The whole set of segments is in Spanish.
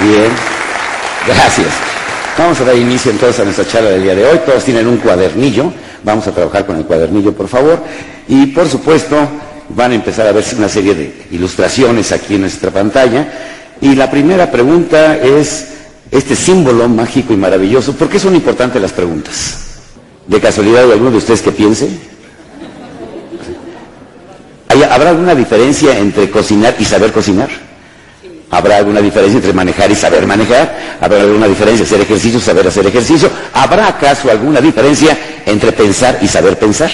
Bien, gracias. Vamos a dar inicio entonces a nuestra charla del día de hoy. Todos tienen un cuadernillo. Vamos a trabajar con el cuadernillo, por favor. Y por supuesto, van a empezar a ver una serie de ilustraciones aquí en nuestra pantalla. Y la primera pregunta es este símbolo mágico y maravilloso. ¿Por qué son importantes las preguntas? ¿De casualidad hay alguno de ustedes que piense? ¿Habrá alguna diferencia entre cocinar y saber cocinar? ¿Habrá alguna diferencia entre manejar y saber manejar? ¿Habrá alguna diferencia hacer ejercicio, saber hacer ejercicio? ¿Habrá acaso alguna diferencia entre pensar y saber pensar?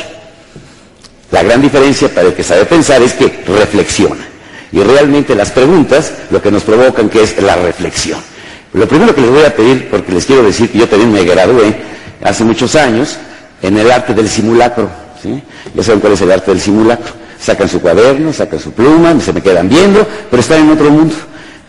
La gran diferencia para el que sabe pensar es que reflexiona. Y realmente las preguntas lo que nos provocan que es la reflexión. Lo primero que les voy a pedir, porque les quiero decir que yo también me gradué hace muchos años en el arte del simulacro. ¿sí? Ya saben cuál es el arte del simulacro. Sacan su cuaderno, sacan su pluma, se me quedan viendo, pero están en otro mundo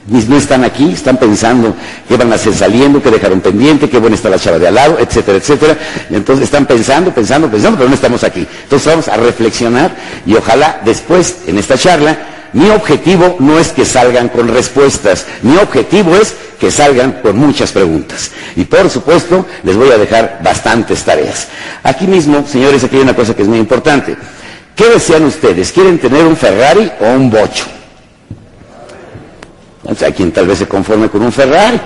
no están aquí, están pensando qué van a hacer saliendo, qué dejaron pendiente, qué buena está la chava de al lado, etcétera, etcétera. Entonces están pensando, pensando, pensando, pero no estamos aquí. Entonces vamos a reflexionar y ojalá después, en esta charla, mi objetivo no es que salgan con respuestas, mi objetivo es que salgan con muchas preguntas. Y por supuesto, les voy a dejar bastantes tareas. Aquí mismo, señores, aquí hay una cosa que es muy importante. ¿Qué desean ustedes? ¿Quieren tener un Ferrari o un bocho? O sea, quien tal vez se conforme con un Ferrari,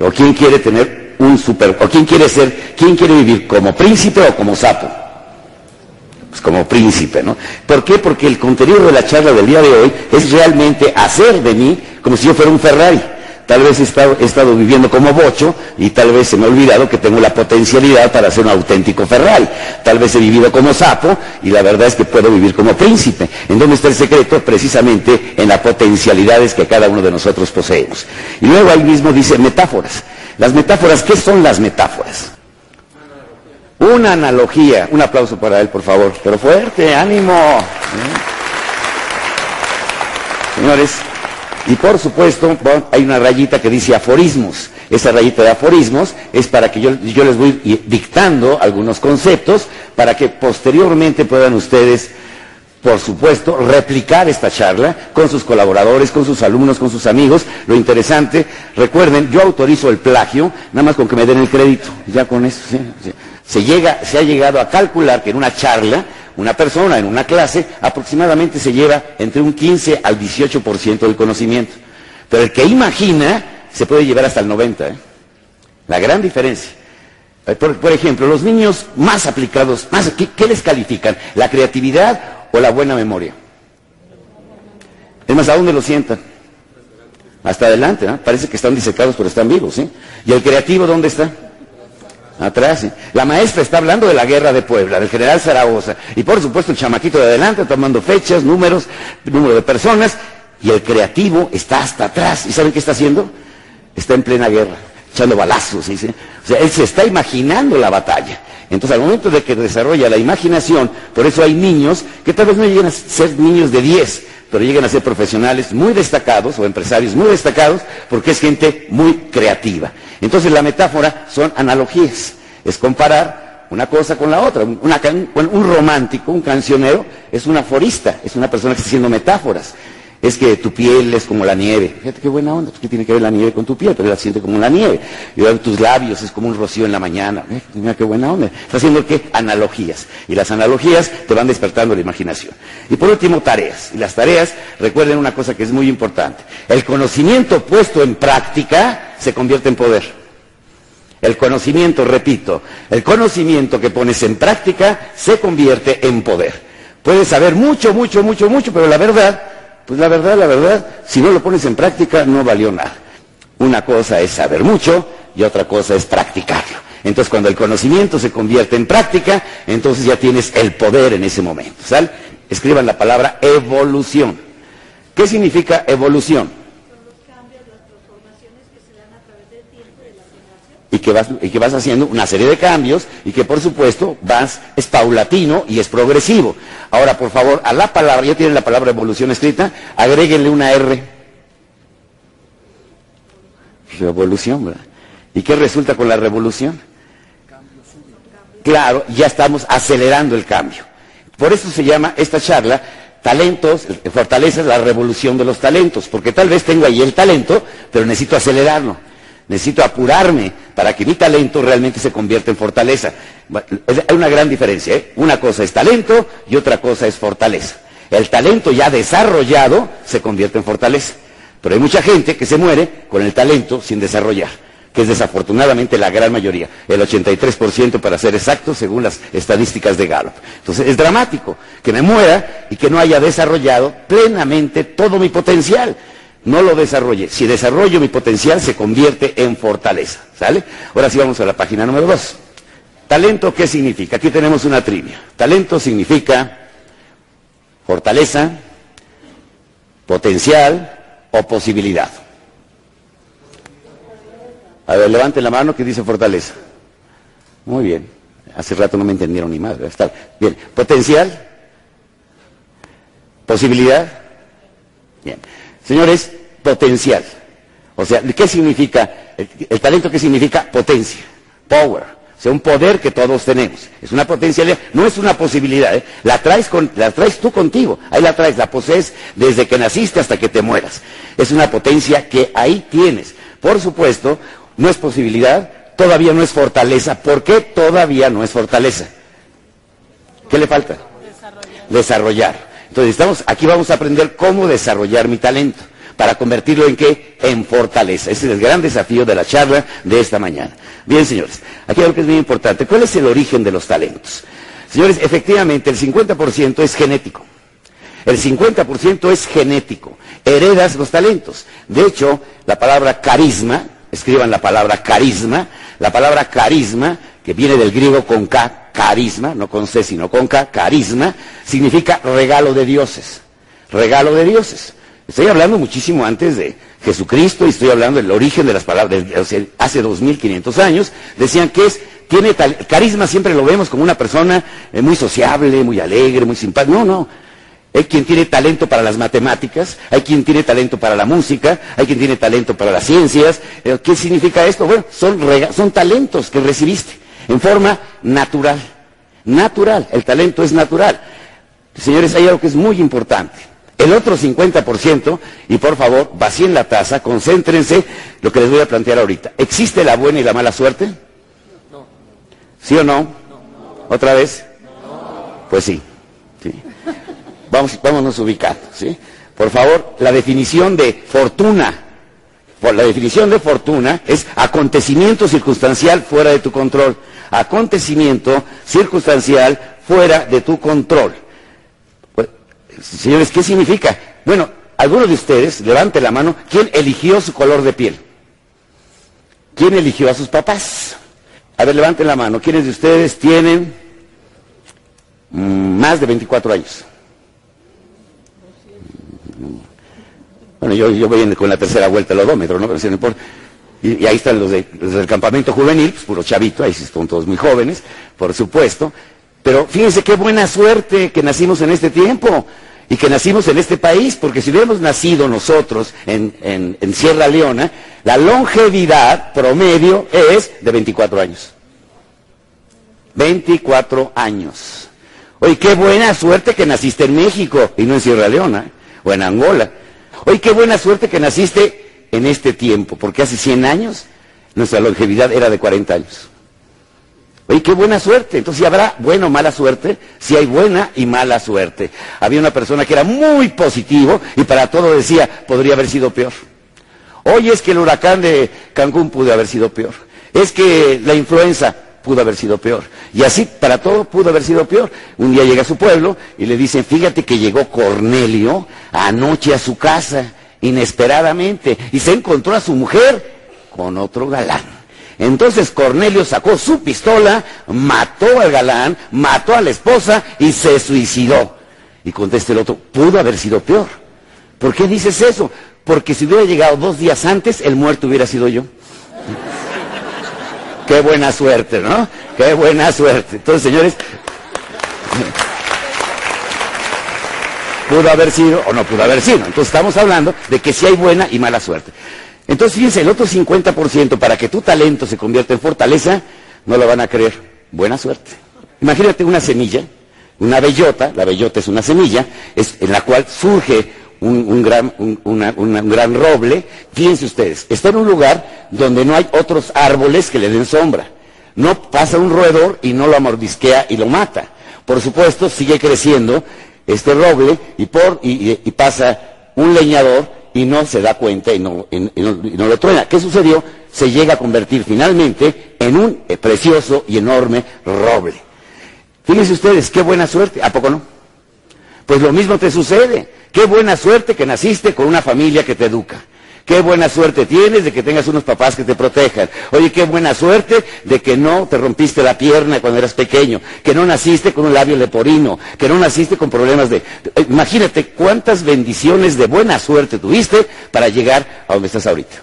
o quien quiere tener un super, o quien quiere ser, quién quiere vivir como príncipe o como sapo. Pues como príncipe, ¿no? ¿Por qué? Porque el contenido de la charla del día de hoy es realmente hacer de mí como si yo fuera un Ferrari. Tal vez he estado, viviendo como bocho y tal vez se me ha olvidado que tengo la potencialidad para ser un auténtico Ferrari. Tal vez he vivido como sapo y la verdad es que puedo vivir como príncipe. ¿En dónde está el secreto? Precisamente en las potencialidades que cada uno de nosotros poseemos. Y luego ahí mismo dice metáforas. Las metáforas, ¿qué son las metáforas? Una analogía. Un aplauso para él, por favor. Pero fuerte, ánimo. ¿Eh? Señores, y por supuesto, hay una rayita que dice aforismos. Esa rayita de aforismos es para que yo, yo, les voy dictando algunos conceptos para que posteriormente puedan ustedes, por supuesto, replicar esta charla con sus colaboradores, con sus alumnos, con sus amigos. Lo interesante, recuerden, yo autorizo el plagio, nada más con que me den el crédito. Ya con eso, Se, llega, se ha llegado a calcular que en una charla una persona en una clase aproximadamente se lleva entre un 15 al 18% del conocimiento. Pero el que imagina se puede llevar hasta el 90%. ¿eh? La gran diferencia. Eh, por, ejemplo, los niños más aplicados, ¿qué, les califican? ¿La creatividad o la buena memoria? Es más, ¿a dónde lo sientan? Hasta adelante, ¿no? Parece que están disecados, pero están vivos, ¿sí? ¿Y el creativo dónde está? Atrás. La maestra está hablando de la guerra de Puebla, del general Zaragoza. Y por supuesto el chamaquito de adelante tomando fechas, números, número de personas. Y el creativo está hasta atrás. ¿Y saben qué está haciendo? Está en plena guerra, echando balazos. O sea, él se está imaginando la batalla. Entonces, al momento de que desarrolla la imaginación, por eso hay niños que tal vez no lleguen a ser niños de 10, pero llegan a ser profesionales muy destacados o empresarios muy destacados porque es gente muy creativa. Entonces la metáfora son analogías, es comparar una cosa con la otra. un romántico, un cancionero, es un aforista, es una persona que está haciendo metáforas es que tu piel es como la nieve. Fíjate qué buena onda, pues ¿qué tiene que ver la nieve con tu piel? Pero la siente como la nieve. Y tus labios es como un rocío en la mañana. ¿Eh? Mira qué buena onda. Está haciendo qué? Analogías. Y las analogías te van despertando la imaginación. Y por último, tareas. Y las tareas, recuerden una cosa que es muy importante. El conocimiento puesto en práctica se convierte en poder. El conocimiento, repito, el conocimiento que pones en práctica se convierte en poder. Puedes saber mucho, mucho, mucho, mucho, pero la verdad pues la verdad, la verdad, si no lo pones en práctica, no valió nada. Una cosa es saber mucho y otra cosa es practicarlo. Entonces, cuando el conocimiento se convierte en práctica, entonces ya tienes el poder en ese momento. ¿Sale? Escriban la palabra evolución. ¿Qué significa evolución? Y que, vas, y que vas haciendo una serie de cambios y que por supuesto vas, es paulatino y es progresivo. Ahora, por favor, a la palabra, ya tienen la palabra evolución escrita, agréguenle una R. Revolución, ¿verdad? ¿Y qué resulta con la revolución? Claro, ya estamos acelerando el cambio. Por eso se llama esta charla talentos, fortalezas, la revolución de los talentos, porque tal vez tengo ahí el talento, pero necesito acelerarlo, necesito apurarme para que mi talento realmente se convierta en fortaleza. Hay una gran diferencia, ¿eh? una cosa es talento y otra cosa es fortaleza. El talento ya desarrollado se convierte en fortaleza, pero hay mucha gente que se muere con el talento sin desarrollar que es desafortunadamente la gran mayoría, el 83% para ser exacto, según las estadísticas de Gallup. Entonces es dramático que me muera y que no haya desarrollado plenamente todo mi potencial. No lo desarrolle. Si desarrollo mi potencial, se convierte en fortaleza. ¿Sale? Ahora sí vamos a la página número 2. Talento, ¿qué significa? Aquí tenemos una trivia. Talento significa fortaleza, potencial o posibilidad. A ver, levante la mano que dice fortaleza. Muy bien. Hace rato no me entendieron ni más. Bien. Potencial. Posibilidad. Bien. Señores, potencial. O sea, ¿qué significa? El, talento, ¿qué significa? Potencia. Power. O sea, un poder que todos tenemos. Es una potencialidad, no es una posibilidad. ¿eh? La, traes la traes tú contigo. Ahí la traes, la posees desde que naciste hasta que te mueras. Es una potencia que ahí tienes. Por supuesto, no es posibilidad, todavía no es fortaleza. ¿Por qué todavía no es fortaleza? ¿Qué le falta? Desarrollar. desarrollar. Entonces estamos, aquí vamos a aprender cómo desarrollar mi talento para convertirlo en qué? En fortaleza. Ese es el gran desafío de la charla de esta mañana. Bien, señores, aquí algo que es muy importante. ¿Cuál es el origen de los talentos? Señores, efectivamente, el 50% es genético. El 50% es genético. Heredas los talentos. De hecho, la palabra carisma escriban la palabra carisma, la palabra carisma, que viene del griego con K, carisma, no con C, sino con K, carisma, significa regalo de dioses, regalo de dioses. Estoy hablando muchísimo antes de Jesucristo y estoy hablando del origen de las palabras, de, hace 2500 años, decían que es, tiene tal, carisma siempre lo vemos como una persona eh, muy sociable, muy alegre, muy simpática. No, no, hay quien tiene talento para las matemáticas, hay quien tiene talento para la música, hay quien tiene talento para las ciencias. Eh, ¿Qué significa esto? Bueno, son, son talentos que recibiste en forma natural. Natural, el talento es natural. Señores, hay algo que es muy importante. El otro 50%, y por favor, vacíen la taza, concéntrense lo que les voy a plantear ahorita. ¿Existe la buena y la mala suerte? No. ¿Sí o no? no. ¿Otra vez? No. Pues sí. sí. Vamos, vámonos ubicando, ¿sí? Por favor, la definición de fortuna, la definición de fortuna es acontecimiento circunstancial fuera de tu control. Acontecimiento circunstancial fuera de tu control. Pues, señores, ¿qué significa? Bueno, algunos de ustedes, levante la mano, ¿quién eligió su color de piel? ¿Quién eligió a sus papás? A ver, levanten la mano. ¿Quiénes de ustedes tienen mm, más de 24 años? Bueno, yo, yo voy con la tercera vuelta al odómetro, ¿no? Pero no Y, ahí están los, del campamento juvenil, pues puro chavito, ahí son todos muy jóvenes, por supuesto. Pero fíjense qué buena suerte que nacimos en este tiempo y que nacimos en este país, porque si hubiéramos nacido nosotros en, en Sierra Leona, la longevidad promedio es de 24 años. 24 años. Oye, qué buena suerte que naciste en México y no en Sierra Leona o en Angola. Oye, qué buena suerte que naciste en este tiempo, porque hace 100 años nuestra longevidad era de 40 años. Oye, qué buena suerte. Entonces, si habrá buena o mala suerte, si hay buena y mala suerte. Había una persona que era muy positivo y para todo decía, podría haber sido peor. Oye, es que el huracán de Cancún pudo haber sido peor. Es que la influenza pudo haber sido peor. Y así, para todo, pudo haber sido peor. Un día llega a su pueblo y le dicen, fíjate que llegó Cornelio anoche a su casa, inesperadamente, y se encontró a su mujer con otro galán. Entonces Cornelio sacó su pistola, mató al galán, mató a la esposa y se suicidó. Y contesta el otro, pudo haber sido peor. ¿Por qué dices eso? Porque si hubiera llegado dos días antes, el muerto hubiera sido yo. Qué buena suerte, ¿no? Qué buena suerte. Entonces, señores, pudo haber sido o no pudo haber sido. Entonces estamos hablando de que si hay buena y mala suerte. Entonces, fíjense, el otro 50% para que tu talento se convierta en fortaleza, no lo van a creer. Buena suerte. Imagínate una semilla, una bellota, la bellota es una semilla, es, en la cual surge un, gran, un gran roble. Fíjense ustedes, está en un lugar donde no hay otros árboles que le den sombra. No pasa un roedor y no lo amordisquea y lo mata. Por supuesto, sigue creciendo este roble y, por, y, pasa un leñador y no se da cuenta y no, y no, lo truena. ¿Qué sucedió? Se llega a convertir finalmente en un precioso y enorme roble. Fíjense ustedes, qué buena suerte. ¿A poco no? Pues lo mismo te sucede. Qué buena suerte que naciste con una familia que te educa. Qué buena suerte tienes de que tengas unos papás que te protejan. Oye, qué buena suerte de que no te rompiste la pierna cuando eras pequeño, que no naciste con un labio leporino, que no naciste con problemas de... Imagínate cuántas bendiciones de buena suerte tuviste para llegar a donde estás ahorita.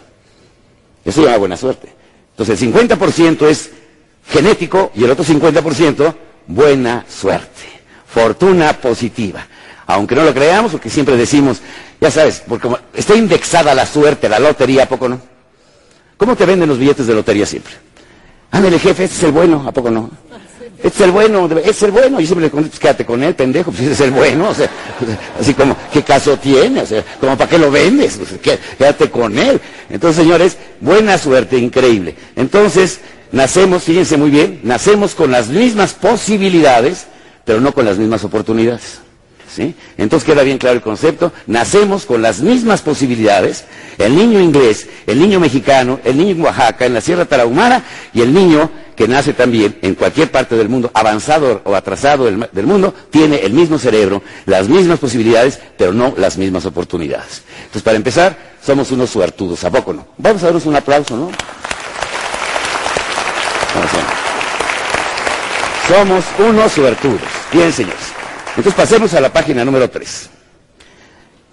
Eso es una buena suerte. Entonces el 50% es genético y el otro 50% buena suerte, fortuna positiva aunque no lo creamos, porque siempre decimos, ya sabes, porque está indexada la suerte, la lotería, ¿a poco no? ¿Cómo te venden los billetes de lotería siempre? Ándale, jefe, este es el bueno, ¿a poco no? Este es el bueno, este es el bueno. Y siempre le contesto, pues quédate con él, pendejo, pues este es el bueno. O sea, así como, ¿qué caso tiene? O sea, como, ¿para qué lo vendes? Quédate con él. Entonces, señores, buena suerte, increíble. Entonces, nacemos, fíjense muy bien, nacemos con las mismas posibilidades, pero no con las mismas oportunidades. Entonces queda bien claro el concepto. Nacemos con las mismas posibilidades. El niño inglés, el niño mexicano, el niño en Oaxaca, en la Sierra Tarahumara y el niño que nace también en cualquier parte del mundo, avanzado o atrasado del, mundo, tiene el mismo cerebro, las mismas posibilidades, pero no las mismas oportunidades. Entonces, para empezar, somos unos suertudos, ¿a poco no? Vamos a darnos un aplauso, ¿no? Somos unos suertudos. Bien, señores. Entonces pasemos a la página número 3.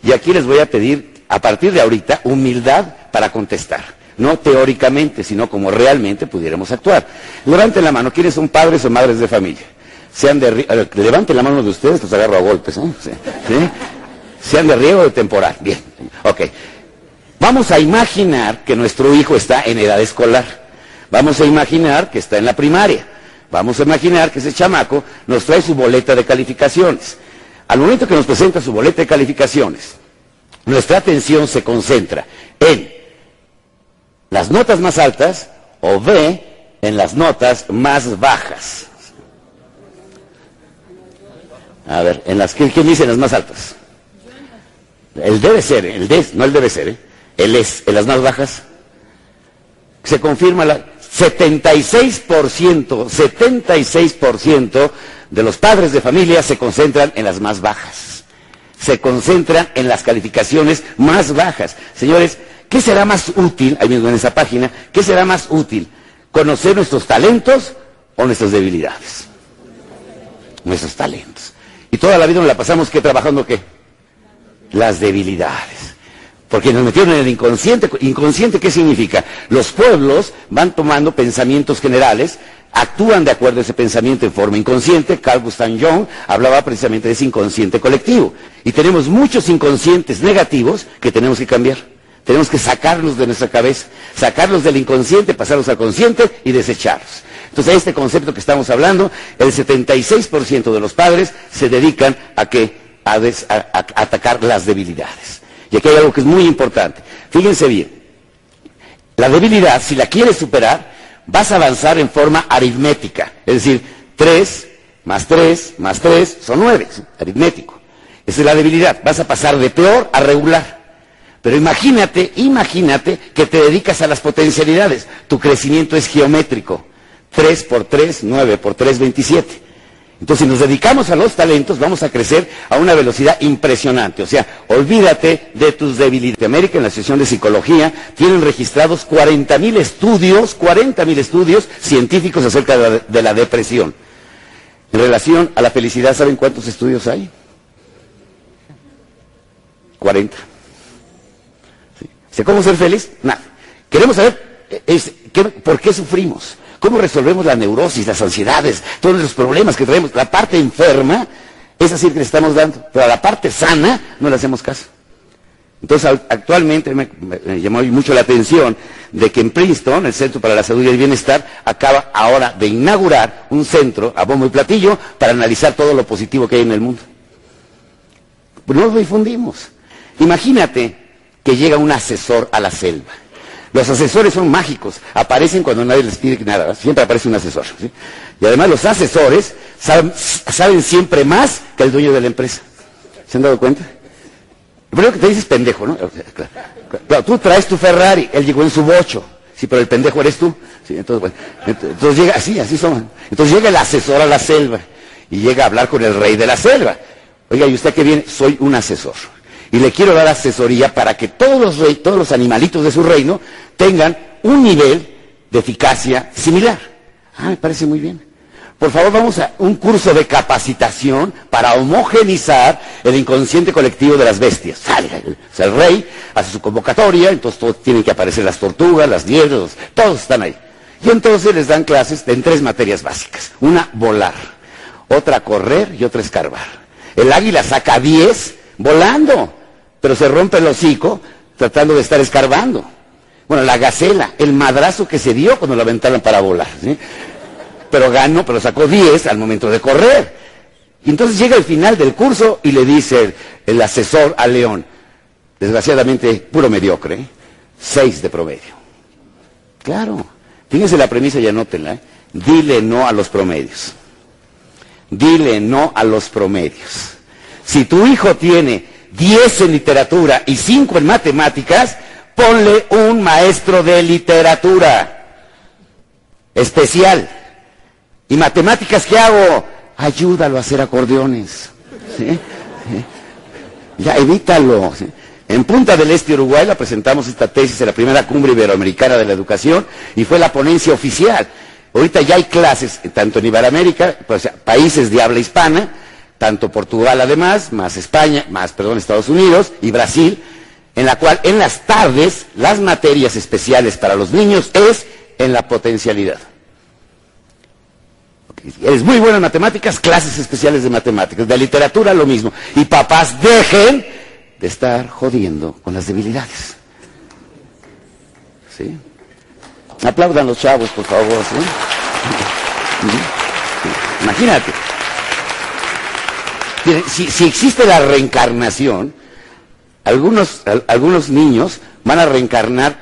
Y aquí les voy a pedir, a partir de ahorita, humildad para contestar. No teóricamente, sino como realmente pudiéramos actuar. Levanten la mano, ¿quiénes son padres o madres de familia? Sean de levanten la mano de ustedes, los agarro a golpes. ¿eh? Sean de riego de temporal. Bien, ok. Vamos a imaginar que nuestro hijo está en edad escolar. Vamos a imaginar que está en la primaria. Vamos a imaginar que ese chamaco nos trae su boleta de calificaciones. Al momento que nos presenta su boleta de calificaciones, nuestra atención se concentra en las notas más altas o B en las notas más bajas. A ver, en las que ¿quién dice las más altas? El debe ser, el D, no el debe ser, ¿eh? el es, en las más bajas. Se confirma la, 76%, 76% de los padres de familia se concentran en las más bajas. Se concentran en las calificaciones más bajas. Señores, ¿qué será más útil, ahí mismo en esa página, qué será más útil? ¿Conocer nuestros talentos o nuestras debilidades? Nuestros talentos. Y toda la vida nos la pasamos que trabajando qué? Las debilidades. Porque nos metieron en el inconsciente. ¿Inconsciente qué significa? Los pueblos van tomando pensamientos generales, actúan de acuerdo a ese pensamiento en forma inconsciente. Carl Gustav Jung hablaba precisamente de ese inconsciente colectivo. Y tenemos muchos inconscientes negativos que tenemos que cambiar. Tenemos que sacarlos de nuestra cabeza, sacarlos del inconsciente, pasarlos al consciente y desecharlos. Entonces, este concepto que estamos hablando, el 76% de los padres se dedican a, a atacar las debilidades. Y aquí hay algo que es muy importante. Fíjense bien, la debilidad, si la quieres superar, vas a avanzar en forma aritmética. Es decir, 3 más 3 más 3 son 9, aritmético. Esa es la debilidad. Vas a pasar de peor a regular. Pero imagínate, imagínate que te dedicas a las potencialidades. Tu crecimiento es geométrico. 3 por 3, 9 por 3, 27. Entonces, si nos dedicamos a los talentos, vamos a crecer a una velocidad impresionante. O sea, olvídate de tus debilidades. América, en la sesión de psicología, tienen registrados 40.000 estudios, 40.000 estudios científicos acerca de la, depresión. En relación a la felicidad, ¿saben cuántos estudios hay? 40. ¿Cómo ser feliz? Nada. Queremos saber por qué sufrimos. ¿Cómo resolvemos la neurosis, las ansiedades, todos los problemas que traemos? La parte enferma, esa sí que le estamos dando, pero a la parte sana no le hacemos caso. Entonces, actualmente me, llamó mucho la atención de que en Princeton, el Centro para la Salud y el Bienestar, acaba ahora de inaugurar un centro a bombo y platillo para analizar todo lo positivo que hay en el mundo. No lo difundimos. Imagínate que llega un asesor a la selva. Los asesores son mágicos, aparecen cuando nadie les pide nada, siempre aparece un asesor. Y además los asesores saben, siempre más que el dueño de la empresa. ¿Se han dado cuenta? primero que te dices pendejo, ¿no? Claro, tú traes tu Ferrari, él llegó en su bocho. Sí, pero el pendejo eres tú. Sí, entonces, entonces llega, así, así son. Entonces llega el asesor a la selva y llega a hablar con el rey de la selva. Oiga, ¿y usted qué viene? Soy un asesor. Y le quiero dar asesoría para que todos los, rey, todos los animalitos de su reino tengan un nivel de eficacia similar. Ah, me parece muy bien. Por favor, vamos a un curso de capacitación para homogenizar el inconsciente colectivo de las bestias. Sale el, el rey, hace su convocatoria, entonces todos tienen que aparecer las tortugas, las liebres, todos están ahí. Y entonces les dan clases en tres materias básicas. Una, volar. Otra, correr y otra, escarbar. El águila saca 10 volando, pero se rompe el hocico tratando de estar escarbando. Bueno, la gacela, el madrazo que se dio cuando la aventaron para volar. ¿sí? pero ganó, pero sacó 10 al momento de correr. Y entonces llega el final del curso y le dice el, asesor a León, desgraciadamente puro mediocre, 6 ¿eh? de promedio. Claro, fíjense la premisa y anótenla, ¿eh? dile no a los promedios. Dile no a los promedios. Si tu hijo tiene 10 en literatura y 5 en matemáticas, ponle un maestro de literatura especial. ¿Y matemáticas qué hago? Ayúdalo a hacer acordeones. Ya evítalo. En Punta del Este, Uruguay, la presentamos esta tesis en la primera cumbre iberoamericana de la educación y fue la ponencia oficial. Ahorita ya hay clases, tanto en Iberoamérica, pues, países de habla hispana, tanto Portugal además, más España, más, perdón, Estados Unidos y Brasil, en la cual en las tardes las materias especiales para los niños es en la potencialidad. Eres muy buena en matemáticas, clases especiales de matemáticas. De literatura lo mismo. Y papás, dejen de estar jodiendo con las debilidades. ¿Sí? Aplaudan los chavos, por favor. Imagínate. Si, existe la reencarnación, algunos, algunos niños van a reencarnar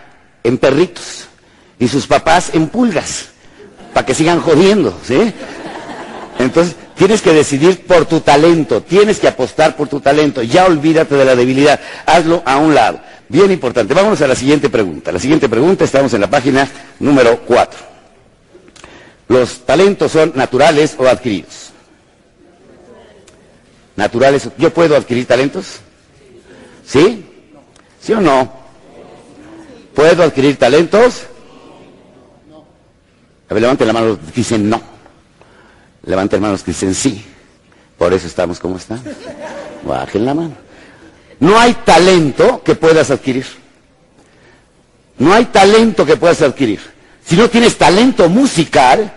en perritos y sus papás en pulgas para que sigan jodiendo, ¿sí? Entonces, tienes que decidir por tu talento, tienes que apostar por tu talento, ya olvídate de la debilidad, hazlo a un lado. Bien importante. Vámonos a la siguiente pregunta. La siguiente pregunta, estamos en la página número 4. ¿Los talentos son naturales o adquiridos? Naturales. ¿Yo puedo adquirir talentos? ¿Sí? ¿Sí o no? ¿Puedo adquirir talentos? A ver, levanten la mano los que dicen no. Levanten los que dicen sí. Por eso estamos como estamos. Bajen la mano. No hay talento que puedas adquirir. No hay talento que puedas adquirir. Si no tienes talento musical,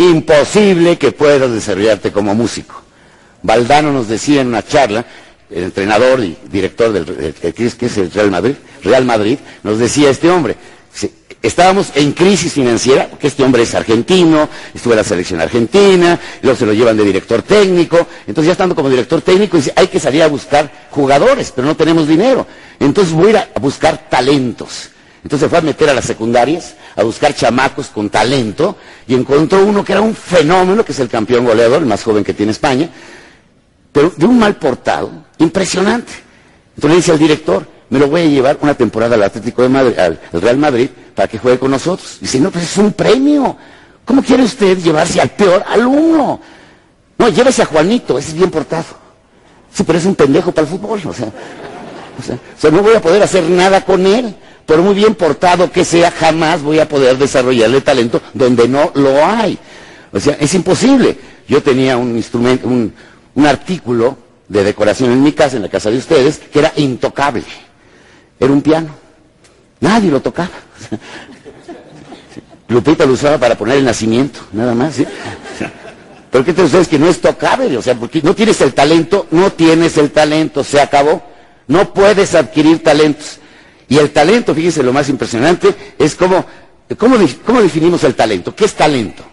imposible que puedas desarrollarte como músico. Valdano nos decía en una charla, el entrenador y director del que es el Real Madrid, Real Madrid, nos decía este hombre, Estábamos en crisis financiera, porque este hombre es argentino, estuvo en la selección argentina, luego se lo llevan de director técnico, entonces ya estando como director técnico dice, hay que salir a buscar jugadores, pero no tenemos dinero. Entonces voy a ir a buscar talentos. Entonces fue a meter a las secundarias, a buscar chamacos con talento, y encontró uno que era un fenómeno, que es el campeón goleador, el más joven que tiene España, pero de un mal portado, impresionante. Entonces le dice al director, me lo voy a llevar una temporada al Atlético de Madrid, al, Real Madrid, para que juegue con nosotros. Dice, no, pues es un premio. ¿Cómo quiere usted llevarse al peor alumno? No, llévese a Juanito, ese es bien portado. Sí, pero es un pendejo para el fútbol, o sea, o sea, o sea, no voy a poder hacer nada con él. Por muy bien portado que sea, jamás voy a poder desarrollarle talento donde no lo hay. O sea, es imposible. Yo tenía un instrumento, un, un artículo de decoración en mi casa, en la casa de ustedes, que era intocable. Era un piano. Nadie lo tocaba. Lupita lo usaba para poner el nacimiento, nada más, ¿sí? Pero ¿qué te ustedes que no es tocable? O sea, porque no tienes el talento, no tienes el talento, se acabó. No puedes adquirir talentos. Y el talento, fíjense, lo más impresionante es cómo, cómo, cómo definimos el talento. ¿Qué es talento?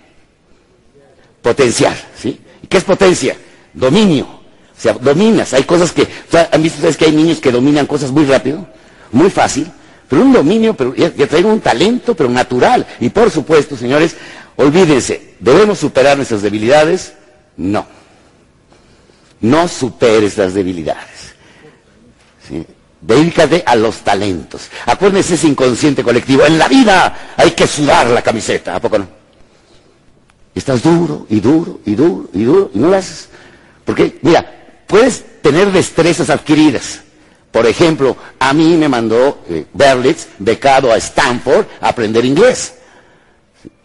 Potencial, ¿sí? ¿Y qué es potencia? Dominio. O sea, dominas. Hay cosas que, ¿han visto ustedes que hay niños que dominan cosas muy rápido? Muy fácil. Pero un dominio, pero ya traigo un talento, pero natural. Y por supuesto, señores, olvídense, ¿debemos superar nuestras debilidades? No. No superes las debilidades. ¿Sí? Dedícate a los talentos. Acuérdense ese inconsciente colectivo. En la vida hay que sudar la camiseta, ¿a poco no? Estás duro y duro y duro y duro y no lo haces. Porque, mira, puedes tener destrezas adquiridas. Por ejemplo, a mí me mandó eh, Berlitz, becado a Stanford, a aprender inglés.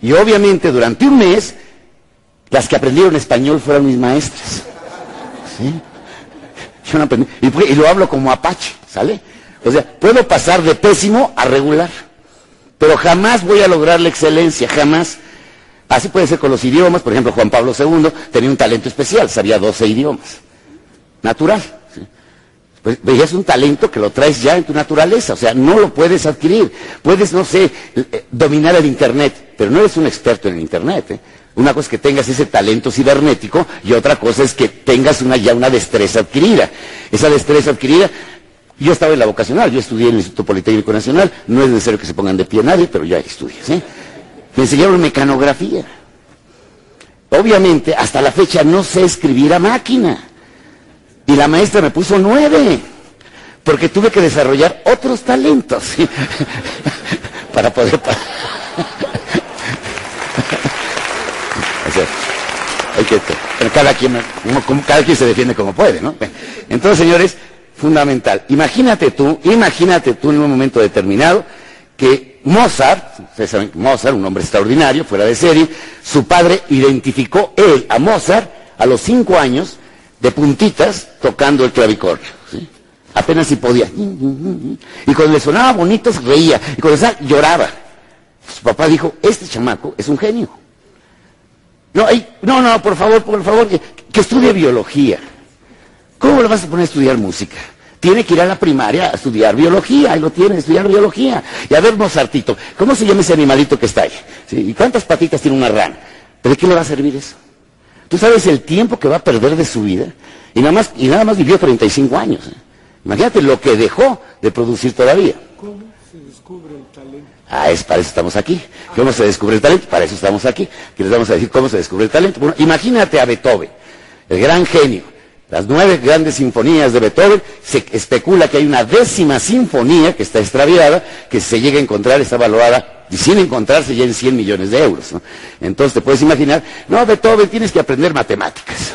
Y obviamente durante un mes, las que aprendieron español fueron mis maestras. Y, y lo hablo como apache, ¿sale? O sea, puedo pasar de pésimo a regular. Pero jamás voy a lograr la excelencia, jamás. Así puede ser con los idiomas. Por ejemplo, Juan Pablo II tenía un talento especial, sabía 12 idiomas. Natural. Pues, pues es un talento que lo traes ya en tu naturaleza, o sea, no lo puedes adquirir. Puedes, no sé, eh, dominar el Internet, pero no eres un experto en el Internet. ¿eh? Una cosa es que tengas ese talento cibernético y otra cosa es que tengas una, ya una destreza adquirida. Esa destreza adquirida, yo estaba en la vocacional, yo estudié en el Instituto Politécnico Nacional, no es necesario que se pongan de pie nadie, pero ya estudias. Me enseñaron mecanografía. Obviamente, hasta la fecha no sé escribir a máquina. Y la maestra me puso nueve, porque tuve que desarrollar otros talentos para poder... o sea, hay que, cada, quien, cada quien se defiende como puede, ¿no? Entonces, señores, fundamental. Imagínate tú, imagínate tú en un momento determinado que Mozart, ustedes saben Mozart, un hombre extraordinario, fuera de serie, su padre identificó él a Mozart a los cinco años de puntitas tocando el clavicordio. Apenas si podía. Y cuando le sonaba bonito reía. Y cuando estaba, lloraba. Su papá dijo, este chamaco es un genio. No, no, no, por favor, por favor, que, que estudie biología. ¿Cómo le vas a poner a estudiar música? Tiene que ir a la primaria a estudiar biología, ahí lo tiene, estudiar biología. Y a ver, Mozartito, ¿cómo se llama ese animalito que está ahí? ¿Sí? ¿Y cuántas patitas tiene una rana? ¿Pero de qué le va a servir eso? ¿Tú sabes el tiempo que va a perder de su vida? Y nada más, y nada más vivió 35 años. ¿eh? Imagínate lo que dejó de producir todavía. ¿Cómo se descubre el talento? Ah, es para eso estamos aquí. ¿Cómo se descubre el talento? Para eso estamos aquí. Que les vamos a decir cómo se descubre el talento. Bueno, imagínate a Beethoven, el gran genio. Las nueve grandes sinfonías de Beethoven, se especula que hay una décima sinfonía que está extraviada, que si se llega a encontrar está valorada y sin encontrarse ya en 100 millones de euros. Entonces te puedes imaginar, no, Beethoven, tienes que aprender matemáticas.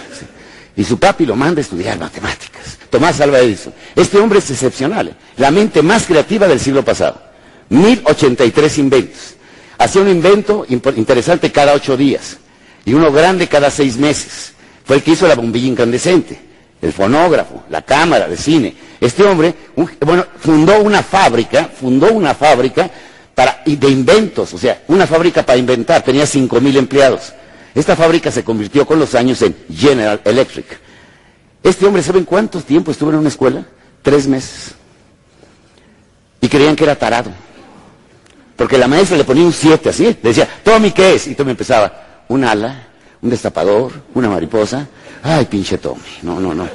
Y su papi lo manda a estudiar matemáticas. Tomás Alva Edison. Este hombre es excepcional, ¿eh? la mente más creativa del siglo pasado. 1083 inventos. Hacía un invento interesante cada ocho días y uno grande cada seis meses. Fue el que hizo la bombilla incandescente, el fonógrafo, la cámara de cine. Este hombre, bueno, fundó una fábrica, fundó una fábrica para, de inventos, o sea, una fábrica para inventar, tenía 5.000 empleados. Esta fábrica se convirtió con los años en General Electric. Este hombre, ¿saben cuánto tiempo estuvo en una escuela? Tres meses. Y creían que era tarado. Porque la maestra le ponía un siete así, le decía, Tommy, ¿qué es? Y Tommy empezaba, un ala, un destapador, una mariposa. Ay, pinche Tommy, no, no, no.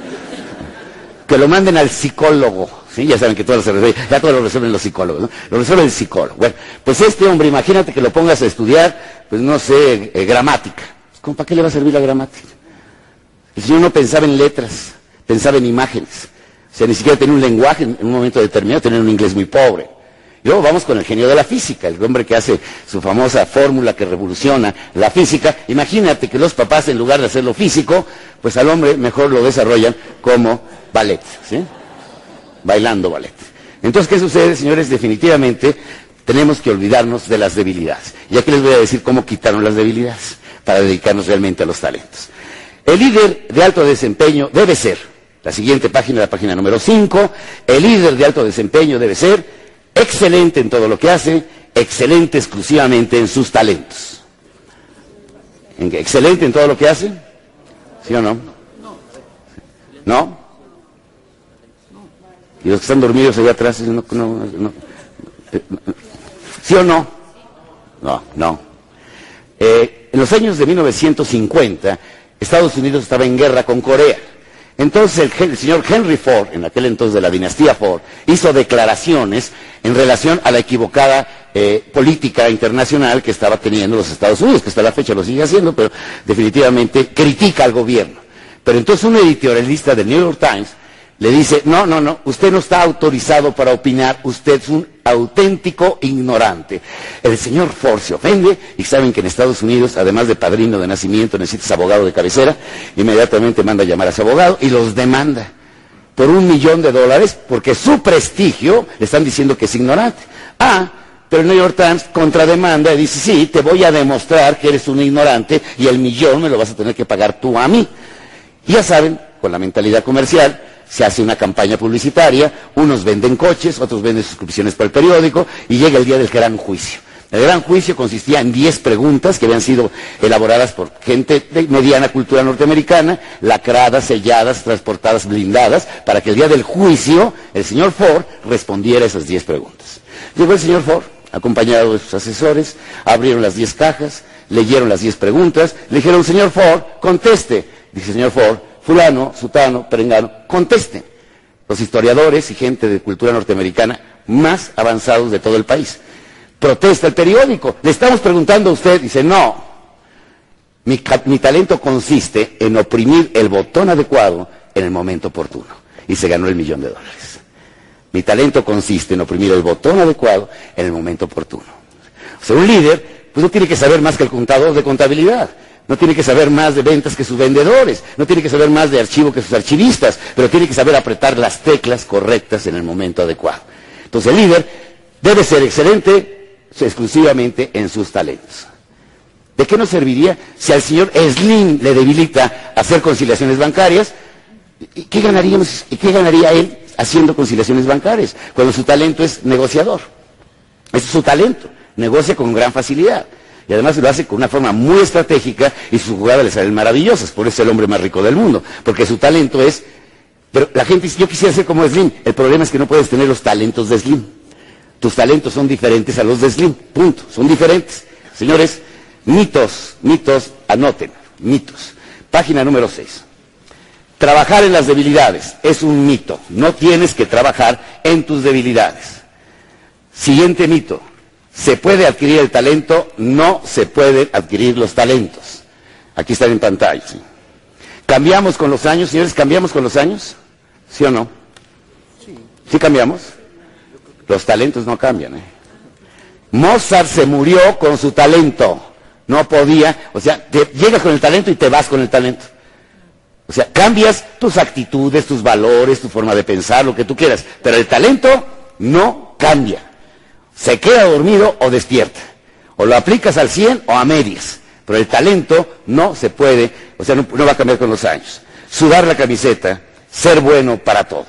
Que lo manden al psicólogo. ¿sí? Ya saben que todo se resuelve, ya todo lo resuelven los psicólogos, ¿no? Lo resuelve el psicólogo. Bueno, pues este hombre, imagínate que lo pongas a estudiar, pues no sé, eh, gramática. ¿Cómo para qué le va a servir la gramática? El señor no pensaba en letras, pensaba en imágenes. O sea, ni siquiera tenía un lenguaje en un momento determinado, tenía un inglés muy pobre. Luego vamos con el genio de la física, el hombre que hace su famosa fórmula que revoluciona la física. Imagínate que los papás, en lugar de hacerlo físico, pues al hombre mejor lo desarrollan como ballet. ¿sí? bailando ballet. Entonces, ¿qué sucede, señores? Definitivamente tenemos que olvidarnos de las debilidades. Y aquí les voy a decir cómo quitaron las debilidades para dedicarnos realmente a los talentos. El líder de alto desempeño debe ser, la siguiente página, la página número 5, el líder de alto desempeño debe ser excelente en todo lo que hace, excelente exclusivamente en sus talentos. ¿En ¿Excelente en todo lo que hace? ¿Sí o no? ¿No? Y los que están dormidos allá atrás, no, no, ¿sí o no? No, no. Eh, en los años de 1950, Estados Unidos estaba en guerra con Corea. Entonces el, señor Henry Ford, en aquel entonces de la dinastía Ford, hizo declaraciones en relación a la equivocada eh, política internacional que estaba teniendo los Estados Unidos, que hasta la fecha lo sigue haciendo, pero definitivamente critica al gobierno. Pero entonces un editorialista del New York Times le dice, no, no, no, usted no está autorizado para opinar, usted es un auténtico ignorante. El señor Ford se ofende y saben que en Estados Unidos, además de padrino de nacimiento, necesitas abogado de cabecera, inmediatamente manda a llamar a ese abogado y los demanda por un millón de dólares porque su prestigio le están diciendo que es ignorante. Ah, pero el New York Times contrademanda y dice, sí, te voy a demostrar que eres un ignorante y el millón me lo vas a tener que pagar tú a mí. Y ya saben, con la mentalidad comercial, se hace una campaña publicitaria, unos venden coches, otros venden suscripciones para el periódico y llega el día del gran juicio. El gran juicio consistía en 10 preguntas que habían sido elaboradas por gente de mediana cultura norteamericana, lacradas, selladas, transportadas, blindadas, para que el día del juicio el señor Ford respondiera esas 10 preguntas. Llegó el señor Ford, acompañado de sus asesores, abrieron las 10 cajas, leyeron las 10 preguntas, le dijeron, señor Ford, conteste. Dice, señor Ford, fulano, sutano, perengano, contesten. Los historiadores y gente de cultura norteamericana más avanzados de todo el país. Protesta el periódico. Le estamos preguntando a usted, dice, no. Mi, talento consiste en oprimir el botón adecuado en el momento oportuno. Y se ganó el millón de dólares. Mi talento consiste en oprimir el botón adecuado en el momento oportuno. O sea, un líder, pues no tiene que saber más que el contador de contabilidad. No tiene que saber más de ventas que sus vendedores, no tiene que saber más de archivo que sus archivistas, pero tiene que saber apretar las teclas correctas en el momento adecuado. Entonces el líder debe ser excelente exclusivamente en sus talentos. ¿De qué nos serviría si al señor Slim le debilita hacer conciliaciones bancarias? ¿Qué ganaríamos, qué ganaría él haciendo conciliaciones bancarias cuando su talento es negociador? Ese es su talento, negocia con gran facilidad. Y además lo hace con una forma muy estratégica y sus jugadas le salen maravillosas. Por eso es el hombre más rico del mundo. Porque su talento es... Pero la gente dice, yo quisiera ser como Slim. El problema es que no puedes tener los talentos de Slim. Tus talentos son diferentes a los de Slim. Punto. Son diferentes. Señores, mitos, mitos, anoten. Mitos. Página número 6. Trabajar en las debilidades es un mito. No tienes que trabajar en tus debilidades. Siguiente mito. Se puede adquirir el talento, no se pueden adquirir los talentos. Aquí están en pantalla. ¿Cambiamos con los años, señores? ¿Cambiamos con los años? ¿Sí o no? Sí. ¿Sí cambiamos? Los talentos no cambian. ¿eh? Mozart se murió con su talento. No podía, o sea, te, llegas con el talento y te vas con el talento. O sea, cambias tus actitudes, tus valores, tu forma de pensar, lo que tú quieras. Pero el talento no cambia se queda dormido o despierta. O lo aplicas al 100 o a medias. Pero el talento no se puede, o sea, no, va a cambiar con los años. Sudar la camiseta, ser bueno para todo.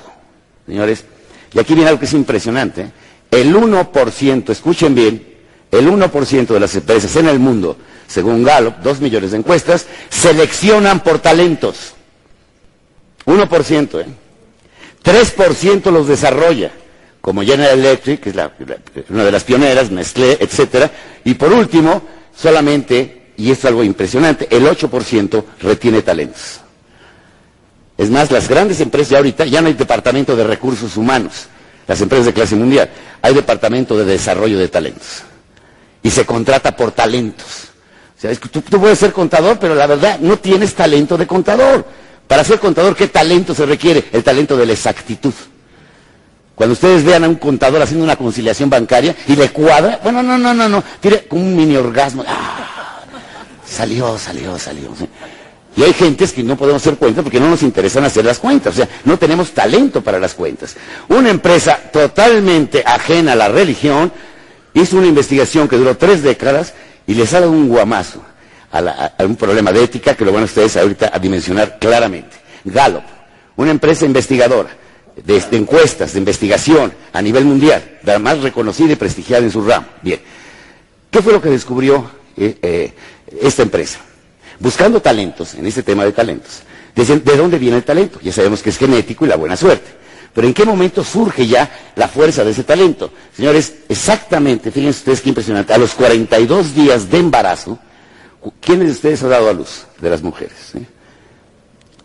Señores, y aquí viene algo que es impresionante. ¿eh? El 1%, escuchen bien, el 1% de las empresas en el mundo, según Gallup, dos millones de encuestas, seleccionan por talentos. 1%, ¿eh? 3% los desarrolla como General Electric, que es una de las pioneras, Nestlé, etcétera, y por último, solamente, y esto es algo impresionante, el 8% retiene talentos. Es más, las grandes empresas ya ahorita ya no hay departamento de recursos humanos, las empresas de clase mundial, hay departamento de desarrollo de talentos. Y se contrata por talentos. O sea, es que tú, tú puedes ser contador, pero la verdad no tienes talento de contador. Para ser contador, ¿qué talento se requiere? El talento de la exactitud. Cuando ustedes vean a un contador haciendo una conciliación bancaria y le cuadra, bueno, no, no, no, no, tiene como un mini orgasmo. ¡Ah! Salió, salió, salió. Y hay gentes que no podemos hacer cuentas porque no nos interesan hacer las cuentas. O sea, no tenemos talento para las cuentas. Una empresa totalmente ajena a la religión hizo una investigación que duró tres décadas y les ha dado un guamazo a, a un problema de ética que lo van a ustedes ahorita a dimensionar claramente. Gallup, una empresa investigadora de, encuestas, de investigación a nivel mundial, la más reconocida y prestigiada en su ramo. Bien, ¿Qué fue lo que descubrió eh, eh, esta empresa? Buscando talentos, en este tema de talentos. Decían, ¿de dónde viene el talento? Ya sabemos que es genético y la buena suerte. Pero ¿en qué momento surge ya la fuerza de ese talento? Señores, exactamente, fíjense ustedes qué impresionante, a los 42 días de embarazo, ¿quiénes de ustedes han dado a luz de las mujeres?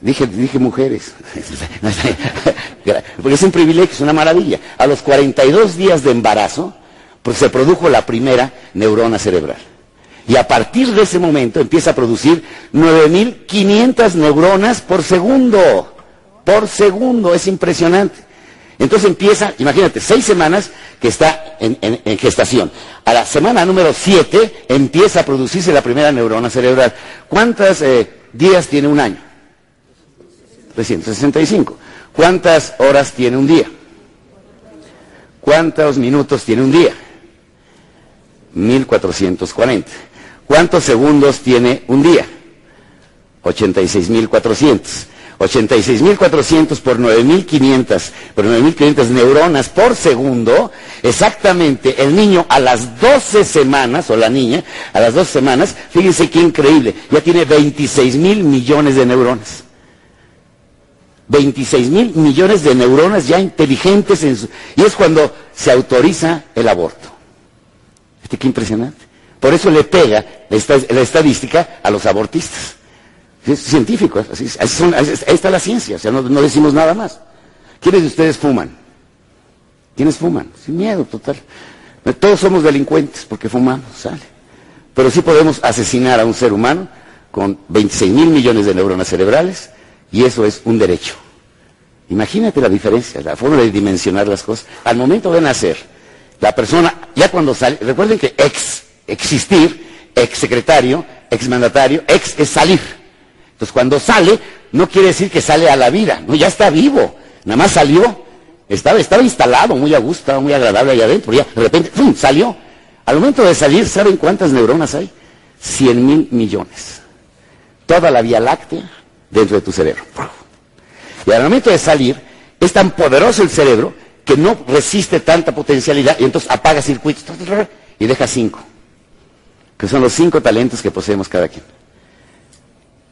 Dije, dije mujeres. Porque es un privilegio, es una maravilla. A los 42 días de embarazo, pues se produjo la primera neurona cerebral. Y a partir de ese momento empieza a producir 9.500 neuronas por segundo. Por segundo, es impresionante. Entonces empieza, imagínate, seis semanas que está en, gestación. A la semana número siete empieza a producirse la primera neurona cerebral. ¿Cuántos eh, días tiene un año? 365. ¿Cuántas horas tiene un día? ¿Cuántos minutos tiene un día? 1440. ¿Cuántos segundos tiene un día? 86.400. 86.400 por 9.500, por 9.500 neuronas por segundo, exactamente el niño a las 12 semanas, o la niña, a las 12 semanas, fíjense qué increíble, ya tiene 26 mil millones de neuronas. 26 mil millones de neuronas ya inteligentes en su, y es cuando se autoriza el aborto. Este, qué impresionante. Por eso le pega la, estadística a los abortistas. Es científico, así, ahí está la ciencia, o sea, no, no, decimos nada más. ¿Quiénes de ustedes fuman? ¿Quiénes fuman? Sin miedo, total. Todos somos delincuentes porque fumamos, sale. Pero sí podemos asesinar a un ser humano con 26 mil millones de neuronas cerebrales y eso es un derecho. Imagínate la diferencia, la forma de dimensionar las cosas. Al momento de nacer, la persona, ya cuando sale, recuerden que ex, existir, ex secretario, ex mandatario, ex es salir. Entonces cuando sale, no quiere decir que sale a la vida, no, ya está vivo, nada más salió, estaba, estaba instalado, muy a gusto, muy agradable ahí adentro, ya de repente, ¡pum!, salió. Al momento de salir, ¿saben cuántas neuronas hay? Cien mil millones. Toda la Vía Láctea dentro de tu cerebro. Y al momento de salir, es tan poderoso el cerebro que no resiste tanta potencialidad y entonces apaga circuitos y deja cinco, que son los cinco talentos que poseemos cada quien.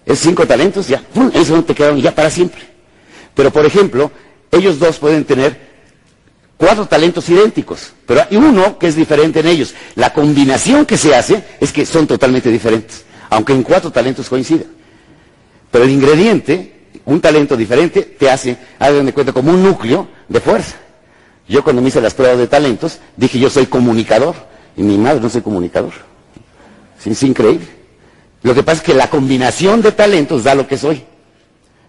Esos cinco talentos ya, eso no te quedaron ya para siempre. Pero por ejemplo, ellos dos pueden tener cuatro talentos idénticos, pero hay uno que es diferente en ellos. La combinación que se hace es que son totalmente diferentes, aunque en cuatro talentos coinciden. Pero el ingrediente, un talento diferente, te hace, hagan de cuenta, como un núcleo de fuerza. Yo cuando me hice las pruebas de talentos, dije yo soy comunicador, y mi madre no soy comunicador. Es, increíble. Lo que pasa es que la combinación de talentos da lo que soy.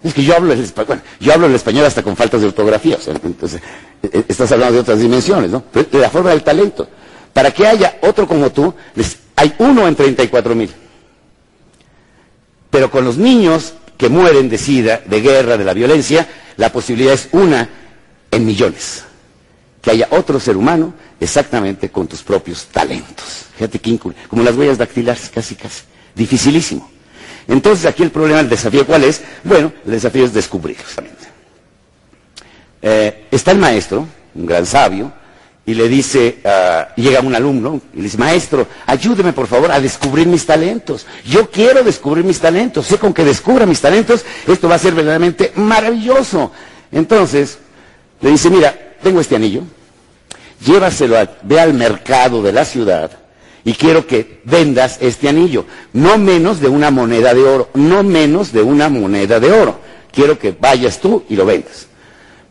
Es que yo hablo el español, yo hablo el español hasta con faltas de ortografía, entonces e, e, estás hablando de otras dimensiones, ¿no? de la forma del talento. Para que haya otro como tú, hay uno en 34 mil. Pero con los niños que mueren de sida, de guerra, de la violencia, la posibilidad es una en millones. Que haya otro ser humano exactamente con tus propios talentos. Fíjate qué como las huellas dactilares, casi, casi. Dificilísimo. Entonces aquí el problema, el desafío, ¿cuál es? Bueno, el desafío es descubrirlos. Eh, está el maestro, un gran sabio, y le dice, uh, llega un alumno y le dice, maestro, ayúdeme por favor a descubrir mis talentos. Yo quiero descubrir mis talentos. Sé con que descubra mis talentos, esto va a ser verdaderamente maravilloso. Entonces, le dice, mira, tengo este anillo, llévaselo, ve al mercado de la ciudad y quiero que vendas este anillo. No menos de una moneda de oro, no menos de una moneda de oro. Quiero que vayas tú y lo vendas.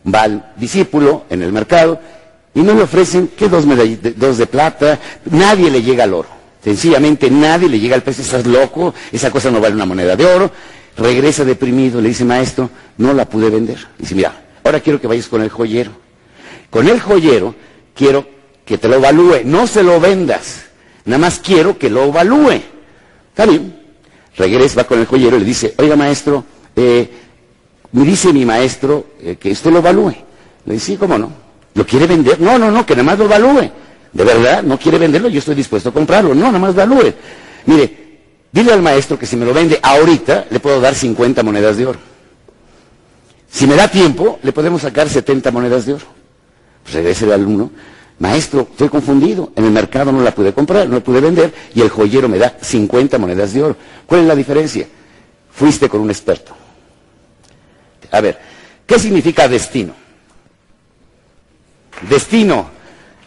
Va el discípulo en el mercado y no le ofrecen que dos, dos de plata, nadie le llega al oro. Sencillamente nadie le llega al precio, estás loco, esa cosa no vale una moneda de oro. Regresa deprimido, le dice, maestro, no la pude vender. Dice, mira, ahora quiero que vayas con el joyero. Con el joyero quiero que te lo evalúe, no se lo vendas, nada más quiero que lo evalúe. Está bien. Regresa, va con el joyero y le dice, oiga maestro, eh, me dice mi maestro eh, que esto lo evalúe. Le dice, sí, ¿cómo no? ¿Lo quiere vender? No, no, no, que nada más lo evalúe. De verdad, no quiere venderlo, yo estoy dispuesto a comprarlo. No, nada más evalúe. Mire, dile al maestro que si me lo vende ahorita, le puedo dar 50 monedas de oro. Si me da tiempo, le podemos sacar 70 monedas de oro. Pues regrese el alumno. Maestro, estoy confundido. En el mercado no la pude comprar, no la pude vender y el joyero me da 50 monedas de oro. ¿Cuál es la diferencia? Fuiste con un experto. A ver, ¿qué significa destino? Destino,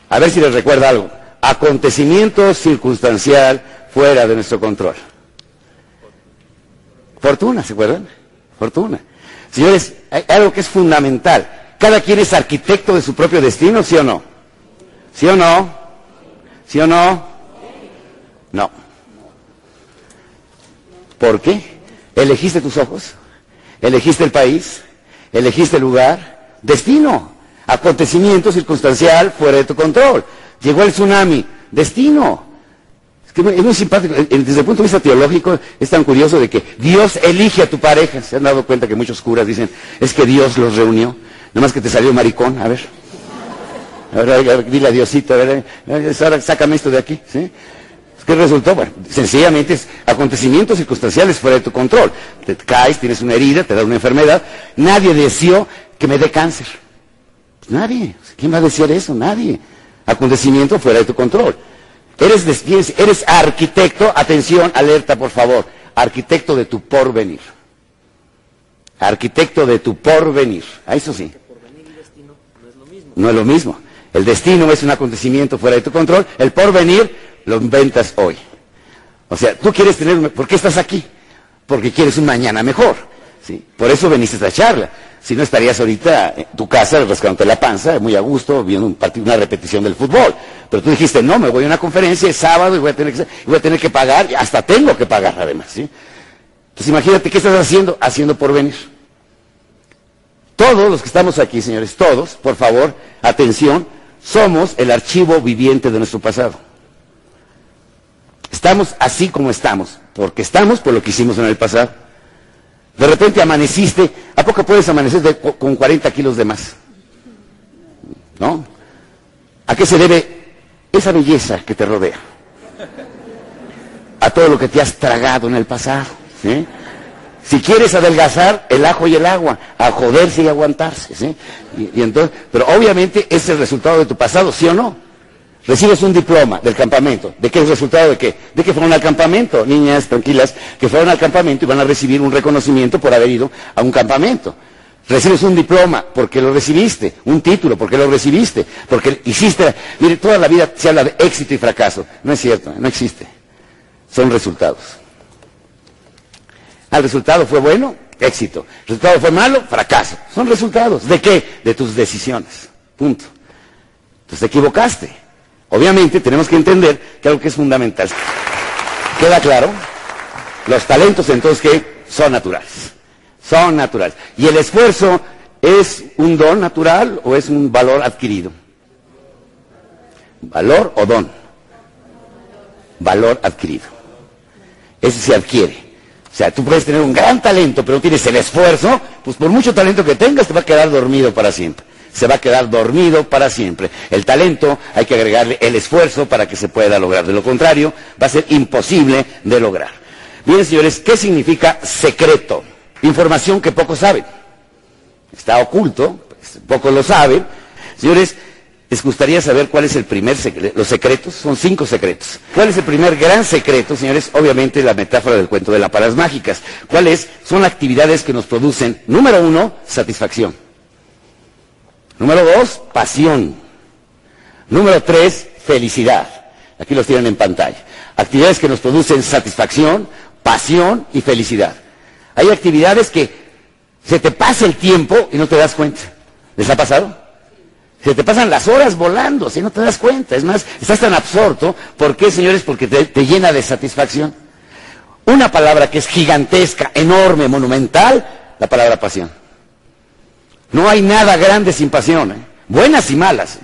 a ver si les recuerda algo. Acontecimiento circunstancial fuera de nuestro control. Fortuna, ¿se acuerdan? Fortuna. Señores, hay algo que es fundamental. Cada quien es arquitecto de su propio destino, ¿sí o no? ¿Sí o no? ¿Sí o no? No. ¿Por qué? ¿Elegiste tus ojos? ¿Elegiste el país? ¿Elegiste el lugar? Destino. Acontecimiento circunstancial fuera de tu control. Llegó el tsunami. Destino. Es, que es muy simpático. Desde el punto de vista teológico es tan curioso de que Dios elige a tu pareja. ¿Se han dado cuenta que muchos curas dicen, es que Dios los reunió? Nada más que te salió maricón. A ver. A ver, a ver, dile a Diosito, a ver, ahora sácame esto de aquí. ¿sí? ¿Qué resultó? Bueno, sencillamente es acontecimientos circunstanciales fuera de tu control. Te caes, tienes una herida, te da una enfermedad. Nadie deseó que me dé cáncer. Nadie. ¿Quién va a desear eso? Nadie. Acontecimiento fuera de tu control. Eres, eres arquitecto, atención, alerta, por favor. Arquitecto de tu porvenir. Arquitecto de tu porvenir. A eso sí. No es lo mismo. El destino es un acontecimiento fuera de tu control. El porvenir lo inventas hoy. O sea, tú quieres tener... ¿Por qué estás aquí? Porque quieres un mañana mejor. ¿sí? Por eso veniste a esta charla. Si no estarías ahorita en tu casa rascándote la panza, muy a gusto, viendo una repetición del fútbol. Pero tú dijiste, no, me voy a una conferencia, es sábado y voy a tener que, voy a tener que pagar, y hasta tengo que pagar además. Entonces imagínate, ¿qué estás haciendo? Haciendo por venir. Todos los que estamos aquí, señores, todos, por favor, atención, somos el archivo viviente de nuestro pasado. Estamos así como estamos, porque estamos por lo que hicimos en el pasado. De repente amaneciste, ¿a poco puedes amanecer con 40 kilos de más? ¿No? ¿A qué se debe esa belleza que te rodea? A todo lo que te has tragado en el pasado. Si quieres adelgazar, el ajo y el agua, a joderse y aguantarse. Y, entonces, pero obviamente es el resultado de tu pasado, ¿sí o no? Recibes un diploma del campamento. ¿De qué es el resultado de qué? De que fueron al campamento, niñas tranquilas, que fueron al campamento y van a recibir un reconocimiento por haber ido a un campamento. Recibes un diploma porque lo recibiste, un título porque lo recibiste, porque hiciste, mire, toda la vida se habla de éxito y fracaso. No es cierto, no existe. Son resultados. ¿El resultado fue bueno? Éxito. ¿El resultado fue malo? Fracaso. Son resultados. ¿De qué? De tus decisiones. Punto. Entonces te equivocaste. Obviamente tenemos que entender que algo que es fundamental. ¿Queda claro? Los talentos entonces que son naturales. Son naturales. ¿Y el esfuerzo es un don natural o es un valor adquirido? ¿Valor o don? Valor adquirido. Ese se adquiere. O sea, tú puedes tener un gran talento, pero tienes el esfuerzo, pues por mucho talento que tengas te va a quedar dormido para siempre. Se va a quedar dormido para siempre. El talento hay que agregarle el esfuerzo para que se pueda lograr. De lo contrario, va a ser imposible de lograr. Bien, señores, ¿qué significa secreto? Información que pocos saben. Está oculto, pues, pocos lo saben. Señores, les gustaría saber cuál es el primer secreto. Los secretos, son cinco secretos. ¿Cuál es el primer gran secreto, señores? Obviamente la metáfora del cuento de las palas mágicas. ¿Cuáles son actividades que nos producen, número uno, satisfacción? Número dos, pasión. Número tres, felicidad. Aquí los tienen en pantalla. Actividades que nos producen satisfacción, pasión y felicidad. Hay actividades que se te pasa el tiempo y no te das cuenta. ¿Les ha pasado? Se te pasan las horas volando, si no te das cuenta. Es más, estás tan absorto. ¿Por qué, señores? Porque te, te llena de satisfacción. Una palabra que es gigantesca, enorme, monumental, la palabra pasión. No hay nada grande sin pasión, ¿eh? buenas y malas. ¿eh?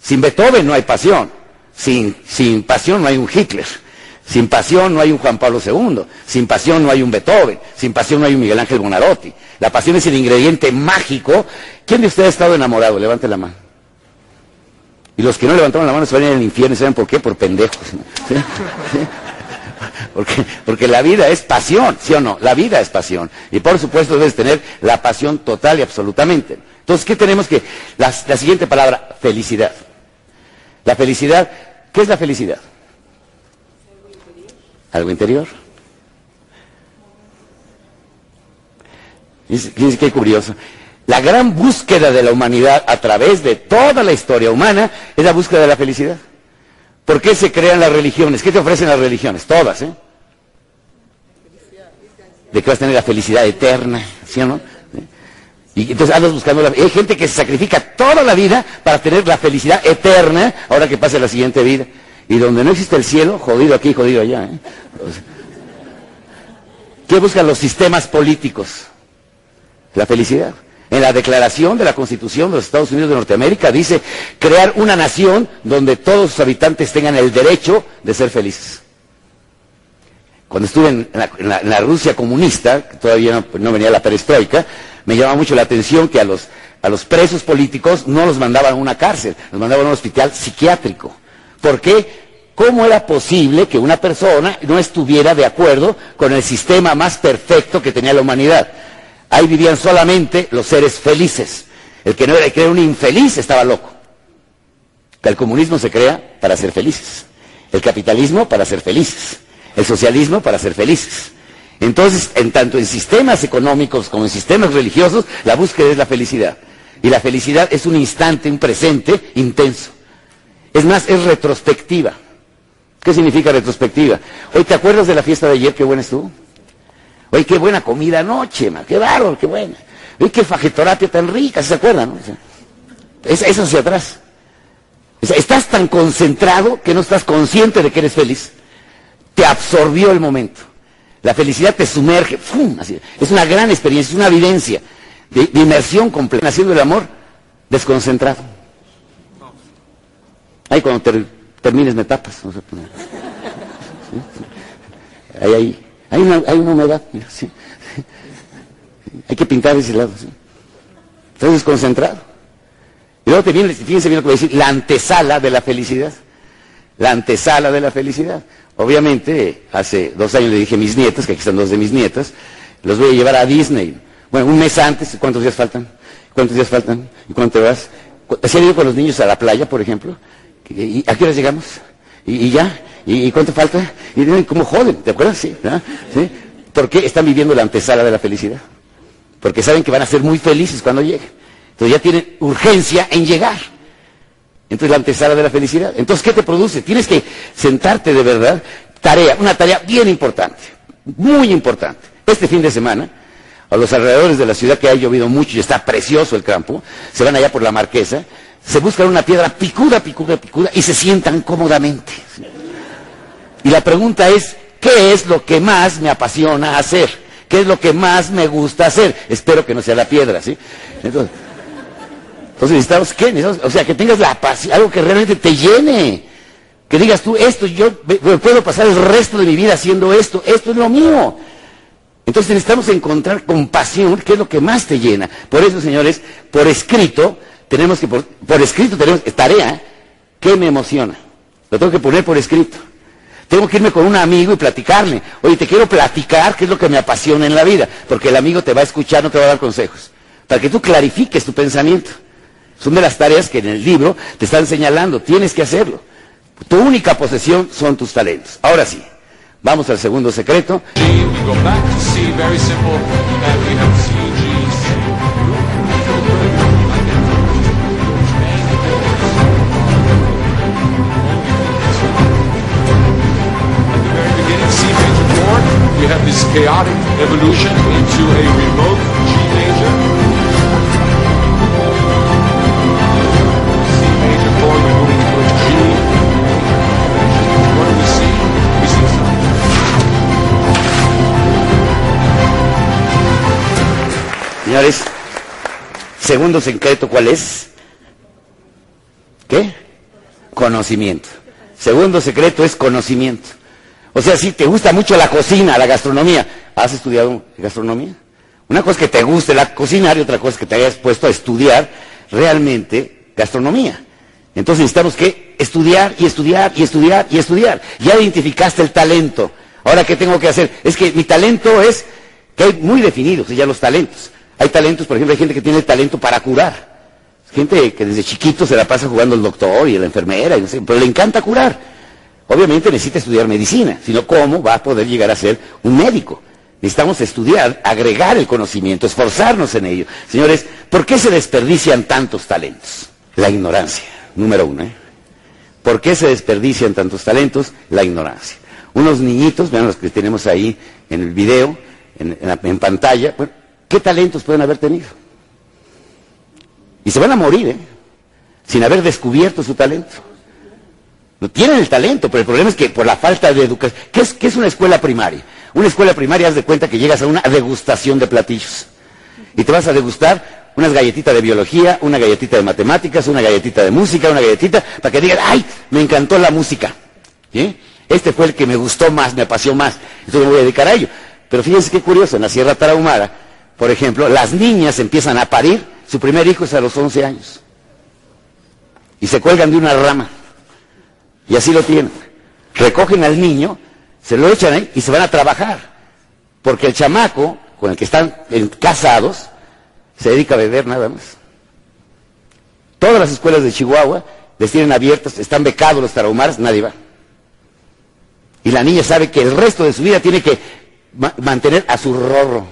Sin Beethoven no hay pasión. Sin, pasión no hay un Hitler. Sin pasión no hay un Juan Pablo II. Sin pasión no hay un Beethoven. Sin pasión no hay un Miguel Ángel Bonarotti. La pasión es el ingrediente mágico. ¿Quién de ustedes ha estado enamorado? Levante la mano. Y los que no levantaron la mano se van a ir al infierno. ¿Saben por qué? Por pendejos. Porque, porque, la vida es pasión, ¿sí o no? La vida es pasión. Y por supuesto debes tener la pasión total y absolutamente. Entonces, ¿qué tenemos que? La, la siguiente palabra, felicidad. La felicidad, ¿qué es la felicidad? Algo interior. Fíjense qué curioso. La gran búsqueda de la humanidad a través de toda la historia humana es la búsqueda de la felicidad. ¿Por qué se crean las religiones? ¿Qué te ofrecen las religiones? Todas, ¿eh? De que vas a tener la felicidad eterna, ¿sí o no? Y entonces andas buscando la... Hay gente que se sacrifica toda la vida para tener la felicidad eterna ahora que pase la siguiente vida. Y donde no existe el cielo, jodido aquí, jodido allá. ¿eh? ¿Qué buscan los sistemas políticos? La felicidad. En la declaración de la Constitución de los Estados Unidos de Norteamérica dice crear una nación donde todos sus habitantes tengan el derecho de ser felices. Cuando estuve en la, Rusia comunista, todavía no, venía la perestroika, me llamaba mucho la atención que a los, a los presos políticos no los mandaban a una cárcel, los mandaban a un hospital psiquiátrico. ¿Por qué? ¿Cómo era posible que una persona no estuviera de acuerdo con el sistema más perfecto que tenía la humanidad? Ahí vivían solamente los seres felices. El que no era, que era un infeliz estaba loco. El comunismo se crea para ser felices. El capitalismo para ser felices. El socialismo para ser felices. Entonces, en tanto en sistemas económicos como en sistemas religiosos, la búsqueda es la felicidad. Y la felicidad es un instante, un presente intenso. Es más, es retrospectiva. ¿Qué significa retrospectiva? Hoy, ¿te acuerdas de la fiesta de ayer? Qué buena estuvo. Oye, qué buena comida anoche, qué bárbaro, qué buena. Oye, qué fajetorate tan rica, ¿se acuerdan? eso hacia atrás. estás tan concentrado que no estás consciente de que eres feliz. Te absorbió el momento. La felicidad te sumerge. Es una gran experiencia, es una evidencia de, inmersión completa. Haciendo el amor desconcentrado. Ahí cuando termines me tapas. Ahí, ahí. Hay una, hay una humedad, sí. Hay que pintar ese lado, sí. Estás desconcentrado. Y luego te viene, fíjense bien que voy a decir, la antesala de la felicidad. La antesala de la felicidad. Obviamente, hace dos años le dije a mis nietos, que aquí están dos de mis nietas, los voy a llevar a Disney. Bueno, un mes antes, ¿cuántos días faltan? ¿Cuántos días faltan? ¿Y cuánto vas? ¿Se han ido con los niños a la playa, por ejemplo? ¿Y a qué hora llegamos? ¿Y, ya? ¿Y, cuánto falta? Y como joden, ¿te acuerdas? Sí, ¿Sí? ¿Por qué están viviendo la antesala de la felicidad? Porque saben que van a ser muy felices cuando lleguen. Entonces ya tienen urgencia en llegar. Entonces la antesala de la felicidad. Entonces, ¿qué te produce? Tienes que sentarte de verdad. Tarea, una tarea bien importante, muy importante. Este fin de semana, a los alrededores de la ciudad que ha llovido mucho y está precioso el campo, se van allá por la marquesa, se buscan una piedra picuda, picuda, picuda y se sientan cómodamente. Y la pregunta es, ¿qué es lo que más me apasiona hacer? ¿Qué es lo que más me gusta hacer? Espero que no sea la piedra, ¿sí? Entonces, necesitamos qué? o sea, que tengas la pasión, algo que realmente te llene. Que digas tú, esto, yo puedo pasar el resto de mi vida haciendo esto, esto es lo mío. Entonces necesitamos encontrar compasión, que es lo que más te llena. Por eso, señores, por escrito, tenemos que, por, escrito, tenemos tarea que me emociona. Lo tengo que poner por escrito. Tengo que irme con un amigo y platicarle. Oye, te quiero platicar qué es lo que me apasiona en la vida. Porque el amigo te va a escuchar, no te va a dar consejos. Para que tú clarifiques tu pensamiento. Son de las tareas que en el libro te están señalando. Tienes que hacerlo. Tu única posesión son tus talentos. Ahora sí, vamos al segundo secreto. We have this chaotic evolution into a remote major. C major chord, we're moving a G. What do we see? We see something. Señores, segundo secreto, ¿cuál es? ¿Qué? Conocimiento. Segundo secreto es conocimiento. O sea, si te gusta mucho la cocina, la gastronomía, ¿has estudiado gastronomía? Una cosa es que te guste la cocinar y otra cosa es que te hayas puesto a estudiar realmente gastronomía. Entonces necesitamos que estudiar y estudiar y estudiar y estudiar. Ya identificaste el talento. Ahora, ¿qué tengo que hacer? Es que mi talento es que hay muy definidos ya los talentos. Hay talentos, por ejemplo, hay gente que tiene talento para curar. Gente que desde chiquito se la pasa jugando el doctor y la enfermera, y no sé, pero le encanta curar. Obviamente necesita estudiar medicina, sino cómo va a poder llegar a ser un médico. Necesitamos estudiar, agregar el conocimiento, esforzarnos en ello. Señores, ¿por qué se desperdician tantos talentos? La ignorancia, número uno. ¿eh? ¿Por qué se desperdician tantos talentos? La ignorancia. Unos niñitos, vean los que tenemos ahí en el video, en, pantalla, bueno, ¿qué talentos pueden haber tenido? Y se van a morir, ¿eh? Sin haber descubierto su talento. No tienen el talento, pero el problema es que por la falta de educación. ¿Qué es, qué es una escuela primaria? Una escuela primaria, haz de cuenta que llegas a una degustación de platillos. Y te vas a degustar unas galletitas de biología, una galletita de matemáticas, una galletita de música, una galletita, para que digas, ¡ay! Me encantó la música. Este fue el que me gustó más, me apasionó más. Entonces me voy a dedicar a ello. Pero fíjense qué curioso, en la Sierra Tarahumara, por ejemplo, las niñas empiezan a parir, su primer hijo es a los 11 años. Y se cuelgan de una rama. Y así lo tienen. Recogen al niño, se lo echan ahí y se van a trabajar. Porque el chamaco con el que están casados se dedica a beber nada más. Todas las escuelas de Chihuahua les tienen abiertas, están becados los tarahumaras, nadie va. Y la niña sabe que el resto de su vida tiene que ma mantener a su rorro,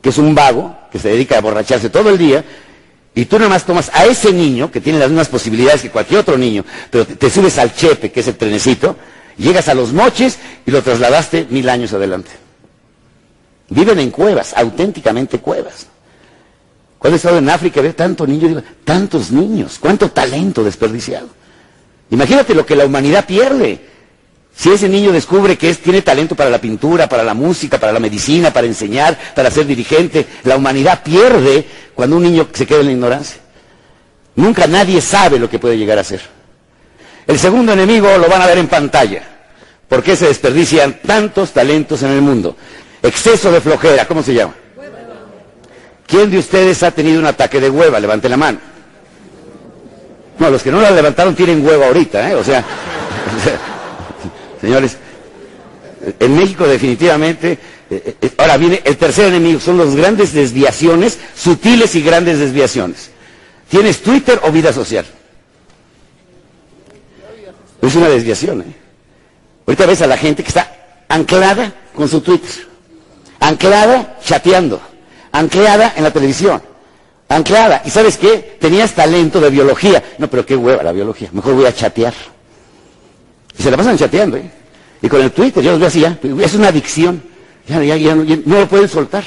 que es un vago, que se dedica a borracharse todo el día, y tú nada más tomas a ese niño, que tiene las mismas posibilidades que cualquier otro niño, pero te, subes al chepe, que es el trenecito, llegas a los moches y lo trasladaste mil años adelante. Viven en cuevas, auténticamente cuevas. Cuando he estado en África, ver tanto niño, tantos niños, cuánto talento desperdiciado. Imagínate lo que la humanidad pierde. Si ese niño descubre que tiene talento para la pintura, para la música, para la medicina, para enseñar, para ser dirigente, la humanidad pierde cuando un niño se queda en la ignorancia. Nunca nadie sabe lo que puede llegar a ser. El segundo enemigo lo van a ver en pantalla. ¿Por qué se desperdician tantos talentos en el mundo? Exceso de flojera, ¿cómo se llama? ¿Quién de ustedes ha tenido un ataque de hueva? Levante la mano. No, los que no la levantaron tienen hueva ahorita, ¿eh? O sea señores, en México definitivamente, eh, eh, ahora viene el tercer enemigo, son las grandes desviaciones, sutiles y grandes desviaciones. ¿Tienes Twitter o vida social? Es una desviación, ¿eh? Ahorita ves a la gente que está anclada con su Twitter, anclada chateando, anclada en la televisión, anclada. ¿Y sabes qué? Tenías talento de biología. No, pero qué hueva la biología. Mejor voy a chatear. Y se la pasan chateando, ¿eh? Y con el Twitter, yo los veo así ya, es una adicción. Ya, ya, ya, ya no lo pueden soltar.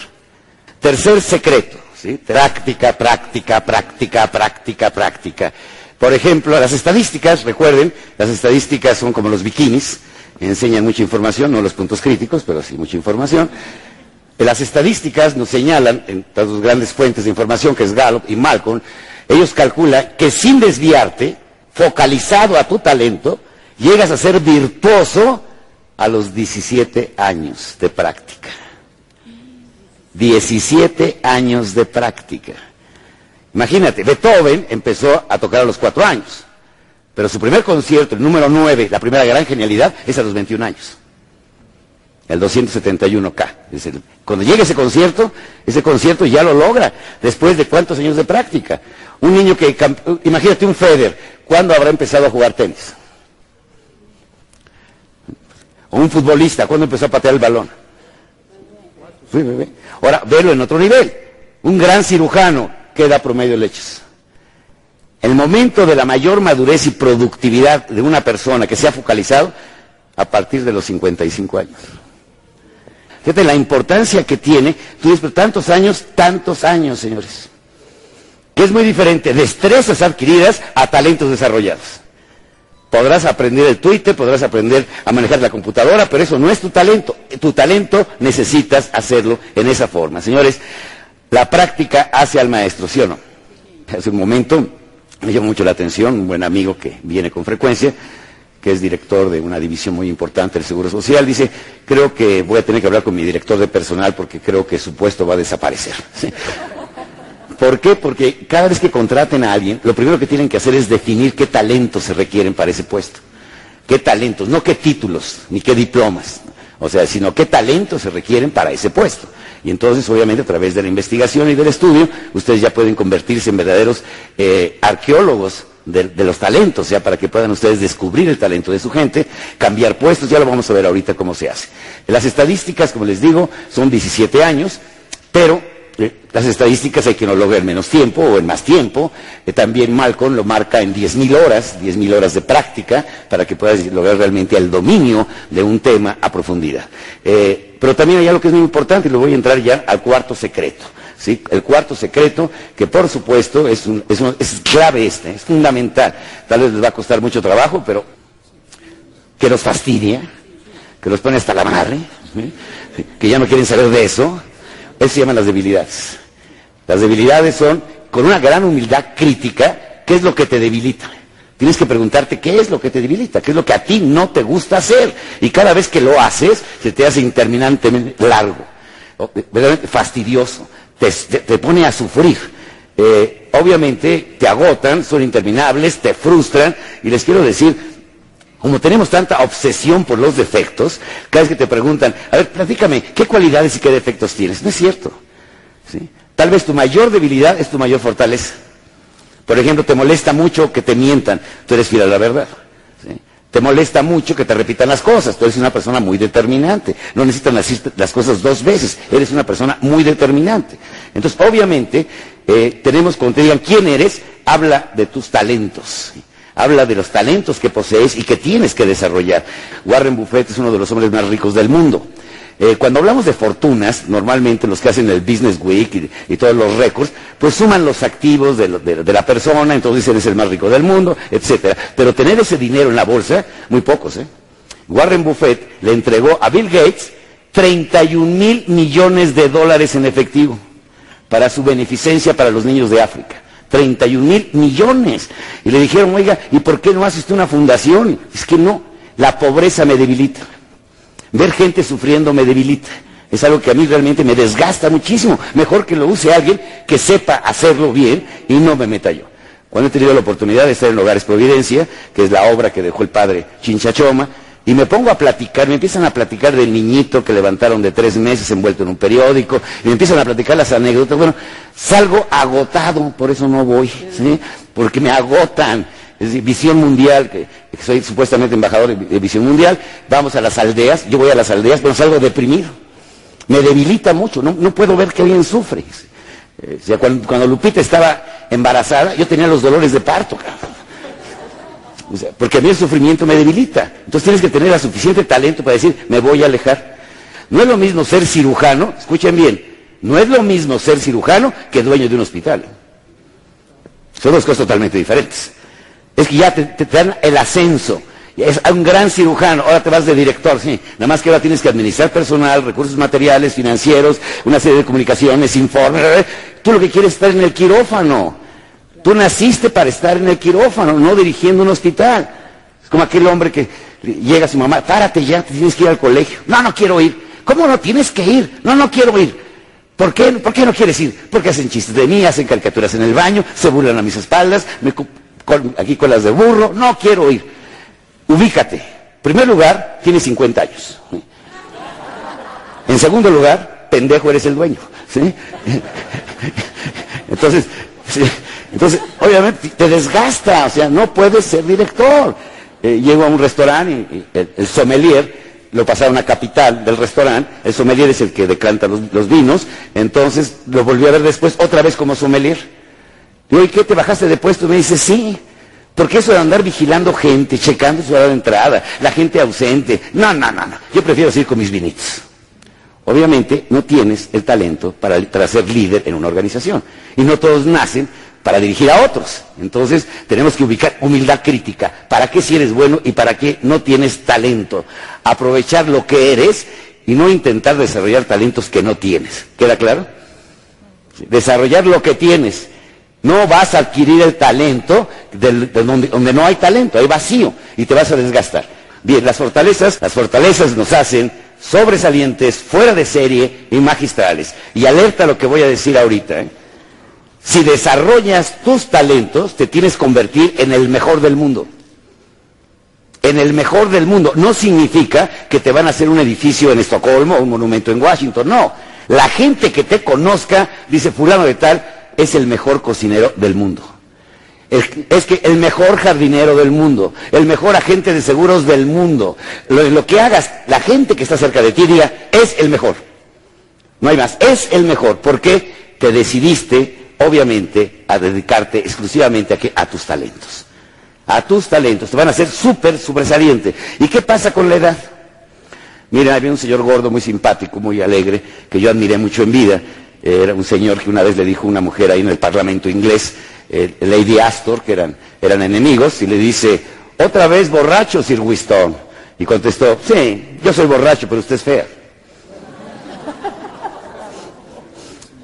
Tercer secreto, ¿sí? Práctica, práctica, práctica, práctica, práctica. Por ejemplo, las estadísticas, recuerden, las estadísticas son como los bikinis, enseñan mucha información, no los puntos críticos, pero sí mucha información. Las estadísticas nos señalan, en las dos grandes fuentes de información, que es Gallup y Malcolm, ellos calculan que sin desviarte, focalizado a tu talento, llegas a ser virtuoso a los 17 años de práctica. 17 años de práctica. Imagínate, Beethoven empezó a tocar a los 4 años, pero su primer concierto, el número 9, la primera gran genialidad, es a los 21 años. El 271K. Es el, cuando llegue ese concierto, ese concierto ya lo logra, después de cuántos años de práctica. Un niño que, imagínate un Federer, ¿cuándo habrá empezado a jugar tenis? O un futbolista, ¿cuándo empezó a patear el balón? Ahora, verlo en otro nivel. Un gran cirujano que da promedio de leches. El momento de la mayor madurez y productividad de una persona que se ha focalizado a partir de los 55 años. Fíjate la importancia que tiene, tú dices, tantos años, tantos años, señores. Que es muy diferente, destrezas adquiridas a talentos desarrollados. Podrás aprender el Twitter, podrás aprender a manejar la computadora, pero eso no es tu talento. Tu talento necesitas hacerlo en esa forma. Señores, la práctica hace al maestro, ¿sí o no? Hace un momento me llamó mucho la atención un buen amigo que viene con frecuencia, que es director de una división muy importante del Seguro Social, dice, creo que voy a tener que hablar con mi director de personal porque creo que su puesto va a desaparecer. ¿Por qué? Porque cada vez que contraten a alguien, lo primero que tienen que hacer es definir qué talentos se requieren para ese puesto. ¿Qué talentos? No qué títulos, ni qué diplomas. O sea, sino qué talentos se requieren para ese puesto. Y entonces, obviamente, a través de la investigación y del estudio, ustedes ya pueden convertirse en verdaderos eh, arqueólogos de, de, los talentos, ya para que puedan ustedes descubrir el talento de su gente, cambiar puestos, ya lo vamos a ver ahorita cómo se hace. Las estadísticas, como les digo, son 17 años, pero las estadísticas hay quien lo logra en menos tiempo o en más tiempo. Eh, también Malcolm lo marca en 10.000 horas, 10.000 horas de práctica, para que puedas lograr realmente el dominio de un tema a profundidad. Eh, pero también hay algo que es muy importante, y lo voy a entrar ya al cuarto secreto. ¿sí? El cuarto secreto, que por supuesto es, un, es, un, es clave este, es fundamental. Tal vez les va a costar mucho trabajo, pero que los fastidia, que los pone hasta la madre, que ya no quieren saber de eso. Eso se llaman las debilidades. Las debilidades son, con una gran humildad crítica, ¿qué es lo que te debilita? Tienes que preguntarte qué es lo que te debilita, qué es lo que a ti no te gusta hacer. Y cada vez que lo haces, se te hace interminantemente largo, verdaderamente fastidioso, te pone a sufrir. Eh, obviamente te agotan, son interminables, te frustran. Y les quiero decir, como tenemos tanta obsesión por los defectos, cada vez que te preguntan, a ver, platícame, ¿qué cualidades y qué defectos tienes? No es cierto. ¿sí? Tal vez tu mayor debilidad es tu mayor fortaleza. Por ejemplo, te molesta mucho que te mientan, tú eres fiel a la verdad. Te molesta mucho que te repitan las cosas, tú eres una persona muy determinante. No necesitan las cosas dos veces, eres una persona muy determinante. Entonces, obviamente, eh, tenemos, cuando te digan quién eres, habla de tus talentos. Habla de los talentos que posees y que tienes que desarrollar. Warren Buffett es uno de los hombres más ricos del mundo. Eh, cuando hablamos de fortunas, normalmente los que hacen el Business Week y, todos los récords, pues suman los activos de, de, la persona, entonces eres el más rico del mundo, etcétera. Pero tener ese dinero en la bolsa, muy pocos, ¿eh? Warren Buffett le entregó a Bill Gates 31 mil millones de dólares en efectivo para su beneficencia para los niños de África. 31 mil millones. Y le dijeron, oiga, ¿y por qué no hace usted una fundación? Es que no, la pobreza me debilita. Ver gente sufriendo me debilita. Es algo que a mí realmente me desgasta muchísimo. Mejor que lo use alguien que sepa hacerlo bien y no me meta yo. Cuando he tenido la oportunidad de estar en Hogares Providencia, que es la obra que dejó el padre Chinchachoma, y me pongo a platicar, me empiezan a platicar del niñito que levantaron de tres meses envuelto en un periódico, y me empiezan a platicar las anécdotas. Bueno, salgo agotado, por eso no voy, ¿sí? Porque me agotan. Es decir, Visión Mundial, que, que soy supuestamente embajador de, Visión Mundial, vamos a las aldeas, yo voy a las aldeas, pero salgo deprimido. Me debilita mucho, no, puedo ver que alguien sufre. O sea, cuando, cuando Lupita estaba embarazada, yo tenía los dolores de parto, cabrón. Porque a mí el sufrimiento me debilita. Entonces tienes que tener el suficiente talento para decir, me voy a alejar. No es lo mismo ser cirujano, escuchen bien, no es lo mismo ser cirujano que dueño de un hospital. Son dos cosas totalmente diferentes. Es que ya te, te, dan el ascenso. Es un gran cirujano, ahora te vas de director, sí. Nada más que ahora tienes que administrar personal, recursos materiales, financieros, una serie de comunicaciones, informes. Tú lo que quieres es estar en el quirófano. Tú naciste para estar en el quirófano, no dirigiendo un hospital. Es como aquel hombre que llega a su mamá, párate ya, tienes que ir al colegio. No, no quiero ir. ¿Cómo no tienes que ir? No, no quiero ir. ¿Por qué, ¿Por qué no quieres ir? Porque hacen chistes de mí, hacen caricaturas en el baño, se burlan a mis espaldas, me, con, aquí con las de burro. No quiero ir. Ubícate. En primer lugar, tienes 50 años. En segundo lugar, pendejo eres el dueño. ¿sí? Entonces, ¿sí? Entonces, obviamente, te desgasta, o sea, no puedes ser director. Eh, llego a un restaurante y, el, el, sommelier lo pasaron a capital del restaurante, el sommelier es el que decanta los, vinos, entonces lo volví a ver después otra vez como sommelier. Digo, ¿y qué te bajaste de puesto? Me dice, sí, porque eso de andar vigilando gente, checando su hora de entrada, la gente ausente, no, no, no, no, yo prefiero seguir con mis vinitos. Obviamente no tienes el talento para, para ser líder en una organización. Y no todos nacen para dirigir a otros. Entonces tenemos que ubicar humildad crítica. ¿Para qué si eres bueno y para qué no tienes talento? Aprovechar lo que eres y no intentar desarrollar talentos que no tienes. ¿Queda claro? Desarrollar lo que tienes. No vas a adquirir el talento de, de donde, donde no hay talento, hay vacío y te vas a desgastar. Bien, las fortalezas, las fortalezas nos hacen sobresalientes, fuera de serie y magistrales. Y alerta a lo que voy a decir ahorita. ¿eh? Si desarrollas tus talentos, te tienes que convertir en el mejor del mundo. en el mejor del mundo. No significa que te van a hacer un edificio en Estocolmo o un monumento en Washington, no. La gente que te conozca, dice fulano de tal, es el mejor cocinero del mundo. Es que el mejor jardinero del mundo, el mejor agente de seguros del mundo, lo, lo que hagas, la gente que está cerca de ti diga, es el mejor. No hay más, es el mejor, porque te decidiste, obviamente, a dedicarte exclusivamente a, a tus talentos. A tus talentos, te van a hacer súper sobresaliente. ¿Y qué pasa con la edad? Mira, había un señor gordo muy simpático, muy alegre, que yo admiré mucho en vida. Era un señor que una vez le dijo una mujer ahí en el Parlamento inglés, eh, Lady Astor, que eran, eran enemigos, y le dice, otra vez borracho, Sir Winston. Y contestó, sí, yo soy borracho, pero usted es fea.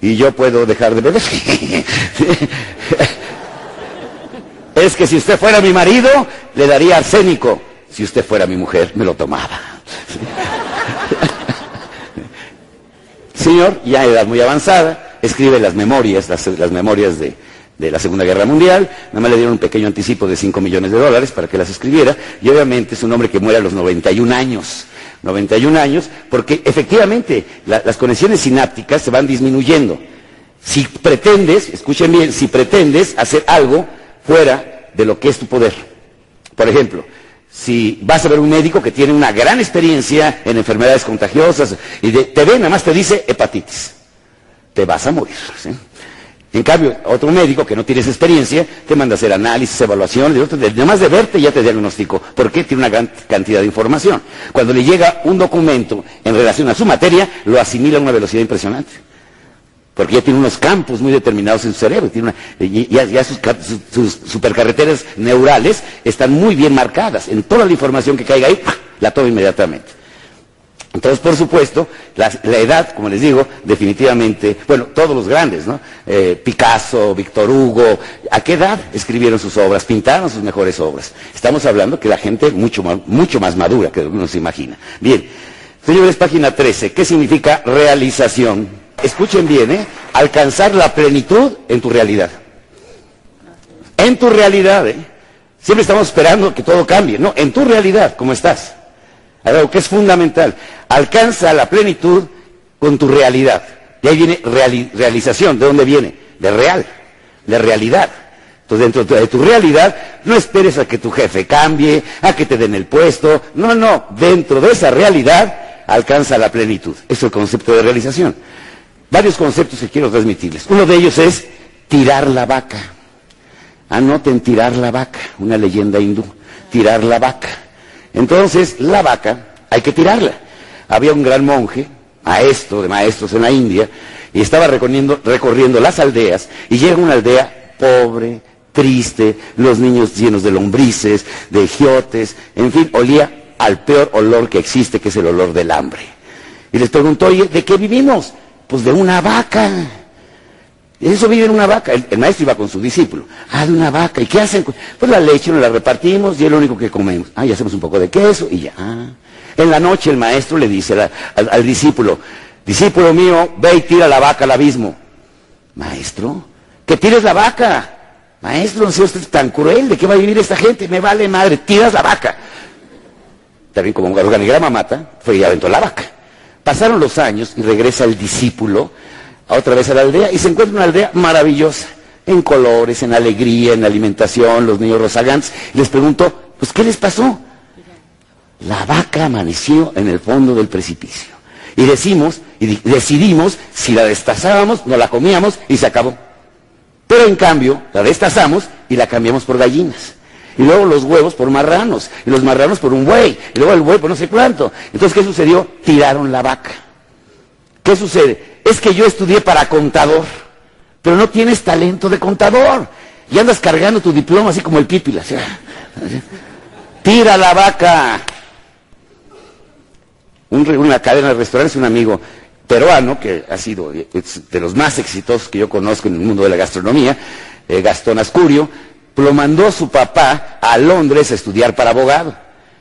Y yo puedo dejar de beber. es que si usted fuera mi marido, le daría arsénico. Si usted fuera mi mujer, me lo tomaba. Señor, ya a edad muy avanzada, escribe las memorias, las, memorias de, de, la Segunda Guerra Mundial, nada más le dieron un pequeño anticipo de 5 millones de dólares para que las escribiera, y obviamente es un hombre que muere a los 91 años. 91 años, porque efectivamente la, las conexiones sinápticas se van disminuyendo. Si pretendes, escuchen bien, si pretendes hacer algo fuera de lo que es tu poder. Por ejemplo, si vas a ver un médico que tiene una gran experiencia en enfermedades contagiosas y te ve, nada más te dice hepatitis, te vas a morir. En cambio, otro médico que no tiene esa experiencia te manda a hacer análisis, evaluaciones, nada más de verte ya te diagnosticó. ¿Por qué? Tiene una gran cantidad de información. Cuando le llega un documento en relación a su materia, lo asimila a una velocidad impresionante porque ya tiene unos campos muy determinados en su cerebro, tiene ya, sus, supercarreteras neurales están muy bien marcadas. En toda la información que caiga ahí, la toma inmediatamente. Entonces, por supuesto, la, edad, como les digo, definitivamente, bueno, todos los grandes, ¿no? Eh, Picasso, Víctor Hugo, ¿a qué edad escribieron sus obras? Pintaron sus mejores obras. Estamos hablando que la gente mucho más, mucho más madura que uno se imagina. Bien, señores, página 13, ¿qué significa realización? escuchen bien, ¿eh? alcanzar la plenitud en tu realidad. En tu realidad, ¿eh? Siempre estamos esperando que todo cambie, no, en tu realidad, ¿cómo estás? Algo que es fundamental. Alcanza la plenitud con tu realidad. Y ahí viene reali realización. ¿De dónde viene? De real, de realidad. Entonces, dentro de tu realidad, no esperes a que tu jefe cambie, a que te den el puesto. No, no, dentro de esa realidad alcanza la plenitud. Es el concepto de realización varios conceptos que quiero transmitirles. Uno de ellos es tirar la vaca. Anoten tirar la vaca, una leyenda hindú. Tirar la vaca. Entonces, la vaca hay que tirarla. Había un gran monje, maestro de maestros en la India, y estaba recorriendo, recorriendo las aldeas, y llega una aldea pobre, triste, los niños llenos de lombrices, de giotes, en fin, olía al peor olor que existe, que es el olor del hambre. Y les preguntó, ¿de qué vivimos? Pues de una vaca. Eso vive en una vaca. El, maestro iba con su discípulo. Ah, de una vaca. ¿Y qué hacen? Pues la leche nos la repartimos y es lo único que comemos. Ah, y hacemos un poco de queso y ya. En la noche el maestro le dice al, discípulo, discípulo mío, ve y tira la vaca al abismo. Maestro, que tires la vaca. Maestro, no sea usted tan cruel, ¿de qué va a vivir esta gente? Me vale madre, tiras la vaca. También como un organigrama mata, fue y aventó la vaca. Pasaron los años y regresa el discípulo otra vez a la aldea y se encuentra una aldea maravillosa, en colores, en alegría, en alimentación, los niños rozagantes. Y les pregunto, pues ¿qué les pasó? La vaca amaneció en el fondo del precipicio. Y decimos, y decidimos, si la destazábamos, no la comíamos y se acabó. Pero en cambio, la destazamos y la cambiamos por gallinas. Y luego los huevos por marranos, y los marranos por un buey, y luego el buey por no sé cuánto. Entonces, ¿qué sucedió? Tiraron la vaca. ¿Qué sucede? Es que yo estudié para contador, pero no tienes talento de contador. Y andas cargando tu diploma así como el pípila. Tira la vaca. Un, una cadena de restaurantes, un amigo peruano que ha sido de los más exitosos que yo conozco en el mundo de la gastronomía, eh, Gastón Ascurio, lo mandó su papá a Londres a estudiar para abogado.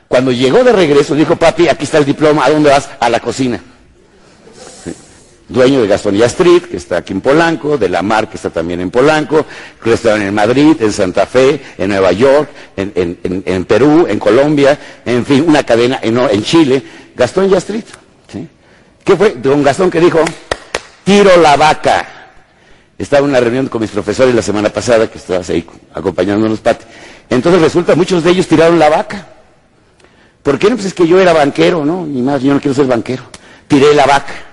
Cuando llegó de regreso, dijo, papi, aquí está el diploma, ¿a dónde vas? A la cocina. Dueño de Gastonía Street, que está aquí en Polanco, de La Mar, que está también en Polanco, restaurante en Madrid, en Santa Fe, en Nueva York, en, Perú, en Colombia, en fin, una cadena en, Chile, Gastón Street. ¿sí? ¿Qué fue? Don Gastón que dijo, tiro la vaca. Estaba en una reunión con mis profesores la semana pasada, que estabas ahí acompañándonos, Pati. Entonces resulta, muchos de ellos tiraron la vaca. ¿Por qué no? Pues es que yo era banquero, ¿no? Ni más, yo no quiero ser banquero. Tiré la vaca.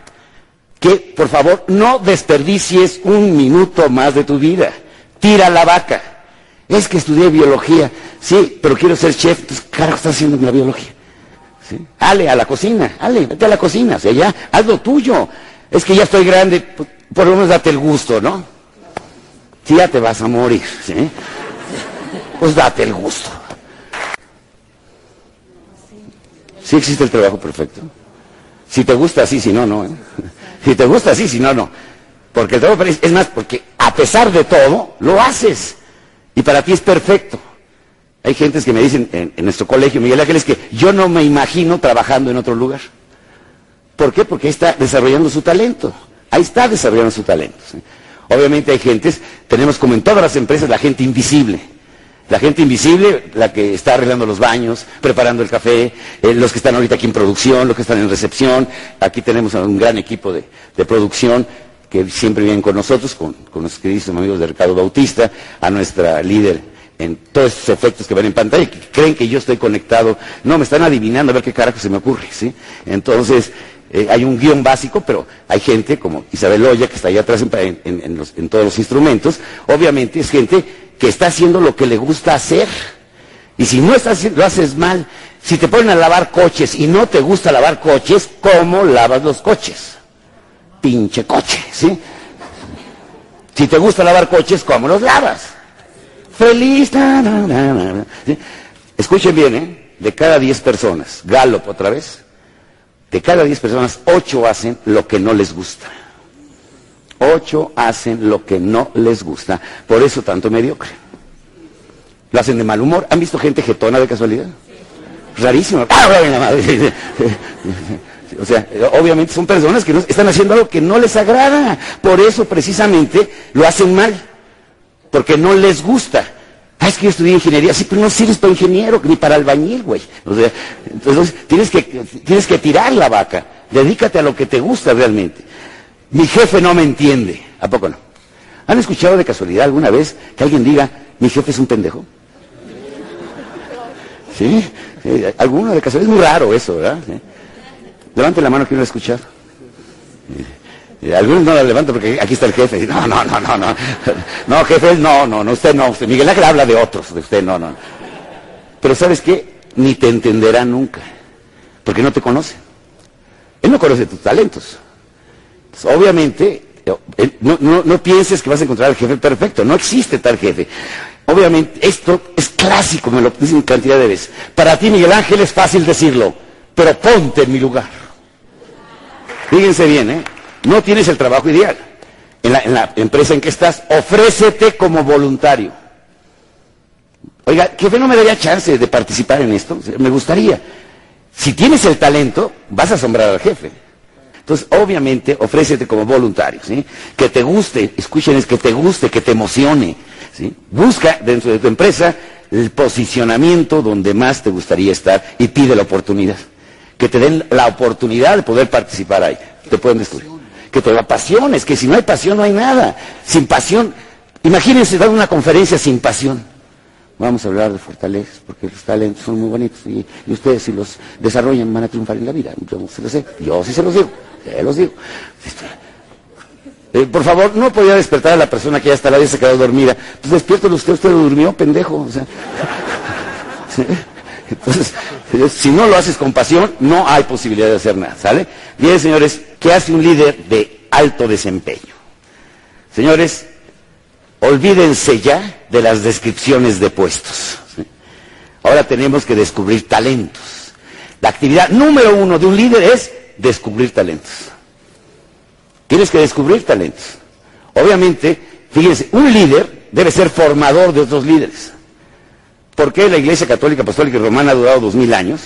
Que, por favor, no desperdicies un minuto más de tu vida. Tira la vaca. Es que estudié biología. Sí, pero quiero ser chef. Entonces, ¿qué carajo estás haciendo en la biología? ¿Sí? Ale, a la cocina. Ale, vete a la cocina. O sea, ya, haz lo tuyo. Es que ya estoy grande. Por, lo menos date el gusto, ¿no? Si ya te vas a morir, ¿sí? Pues date el gusto. Sí existe el trabajo perfecto. Si te gusta así, si no, no. ¿eh? Si te gusta así, si no, no. Porque el trabajo es más, porque a pesar de todo, lo haces. Y para ti es perfecto. Hay gentes que me dicen en, nuestro colegio, Miguel Ángel, es que yo no me imagino trabajando en otro lugar. ¿Por qué? Porque ahí está desarrollando su talento. Ahí está desarrollando su talento. ¿sí? Obviamente hay gentes, tenemos como en todas las empresas la gente invisible. La gente invisible, la que está arreglando los baños, preparando el café, eh, los que están ahorita aquí en producción, los que están en recepción. Aquí tenemos a un gran equipo de, producción que siempre vienen con nosotros, con, con los queridos amigos de Ricardo Bautista, a nuestra líder en todos estos efectos que ven en pantalla, que creen que yo estoy conectado. No, me están adivinando a ver qué carajo se me ocurre, ¿sí? Entonces, eh, hay un guion básico, pero hay gente como Isabel Oya, que está ahí atrás en- en los- en todos los instrumentos. Obviamente es gente que está haciendo lo que le gusta hacer. Y si no estás lo haces mal. Si te ponen a lavar coches y no te gusta lavar coches, ¿cómo lavas los coches? Pinche coche, ¿sí? Si te gusta lavar coches, ¿cómo los lavas? Feliz. na, na, na. Escuchen bien, ¿eh? De cada 10 personas, Gallup otra vez, de cada 10 personas, 8 hacen lo que no les gusta. 8 hacen lo que no les gusta. Por eso tanto mediocre. Lo hacen de mal humor. ¿Han visto gente jetona de casualidad? Rarísimo. O sea, obviamente son personas que no- están haciendo algo que no les agrada. Por eso precisamente lo hacen mal. Porque no les gusta. Ah, es que yo estudié ingeniería. Sí, pero no sirves para ingeniero ni para albañil, güey. O sea, entonces tienes que, tienes que tirar la vaca. Dedícate a lo que te gusta realmente. Mi jefe no me entiende. ¿A poco no? ¿Han escuchado de casualidad alguna vez que alguien diga, mi jefe es un pendejo? ¿Sí? Eh, ¿Alguno de casualidad? Es muy raro eso, ¿verdad? ¿Sí? Levante la mano que no lo ha escuchado. Eh, Algunos no la levantan porque aquí está el jefe. No, no, no, no, no. No, jefe, no, no, no, usted no. Usted, Miguel Ángel habla de otros, de usted no, no. Pero ¿sabes qué? Ni te entenderá nunca. Porque no te conoce. Él no conoce tus talentos. Obviamente, eh, no, no- no pienses que vas a encontrar al jefe perfecto. No existe tal jefe. Obviamente, esto es clásico, me lo dicen cantidad de veces. Para ti, Miguel Ángel, es fácil decirlo, pero ponte en mi lugar. Fíjense bien, ¿eh? No tienes el trabajo ideal. En la, en la empresa en que estás, ofrécete como voluntario. Oiga, jefe, no me daría chance de participar en esto. Me gustaría. Si tienes el talento, vas a asombrar al jefe. Entonces, obviamente, ofrécete como voluntario, ¿sí? Que te guste, escuchen, es que te guste, que te emocione, ¿sí? Busca dentro de tu empresa el posicionamiento donde más te gustaría estar y pide la oportunidad. Que te den la oportunidad de poder participar ahí. Te pueden destruir. Que te apasiones, que si no hay pasión no hay nada. Sin pasión, imagínense dar una conferencia sin pasión. Vamos a hablar de fortalezas, porque los talentos son muy bonitos y, y ustedes si los desarrollan van a triunfar en la vida. Yo se los sé, yo sí se los digo, se los digo. Eh, por favor, no podía despertar a la persona que ya hasta la vez se quedó dormida. Pues despiértelo usted, usted durmió, pendejo. Entonces, eh, si no lo haces con pasión, no hay posibilidad de hacer nada, ¿sale? Bien, señores, ¿qué hace un líder de alto desempeño? Señores, olvídense ya de las descripciones de puestos. Ahora tenemos que descubrir talentos. La actividad número uno de un líder es descubrir talentos. Tienes que descubrir talentos. Obviamente, fíjense, un líder debe ser formador de otros líderes. ¿Por qué la Iglesia Católica, Apostólica y Romana ha durado dos mil años?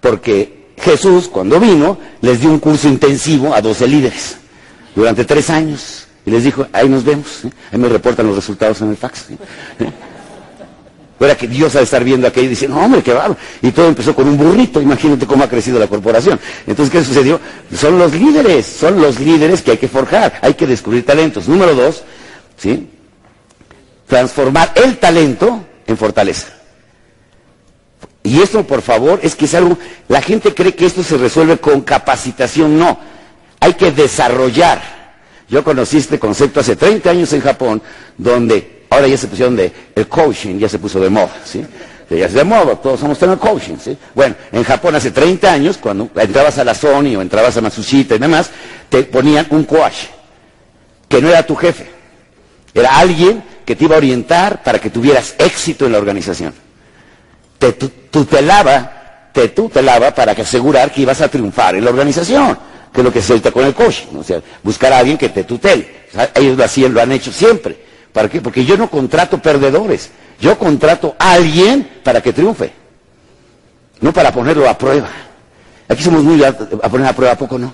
Porque Jesús, cuando vino, les dio un curso intensivo a 12 líderes. durante tres años. Y les dijo, ahí nos vemos. ¿eh? Ahí me reportan los resultados en el fax. ¿eh? Fuera que Dios de estar viendo aquello dice, no hombre, qué va. Y todo empezó con un burrito, imagínate cómo ha crecido la corporación. Entonces, ¿qué sucedió? Son los líderes, son los líderes que hay que forjar, hay que descubrir talentos. Número dos, ¿sí? Transformar el talento en fortaleza. Y esto, por favor, es que es algo, la gente cree que esto se resuelve con capacitación, no. Hay que desarrollar. Yo conocí este concepto hace 30 años en Japón, donde ahora ya se pusieron de, el coaching ya se puso de moda, ¿sí? Ya es de moda, todos somos tener coaching, ¿sí? Bueno, en Japón hace 30 años, cuando entrabas a la Sony o entrabas a Matsushita y demás, te ponían un coach, que no era tu jefe, era alguien que te iba a orientar para que tuvieras éxito en la organización. Te tutelaba, te tutelaba para asegurar que ibas a triunfar en la organización que es lo que se con el coaching, o sea, buscar a alguien que te tutele. ellos lo hacían, lo han hecho siempre. ¿Para qué? Porque yo no contrato perdedores, yo contrato a alguien para que triunfe, no para ponerlo a prueba. Aquí somos muy a, poner a prueba, ¿a poco no?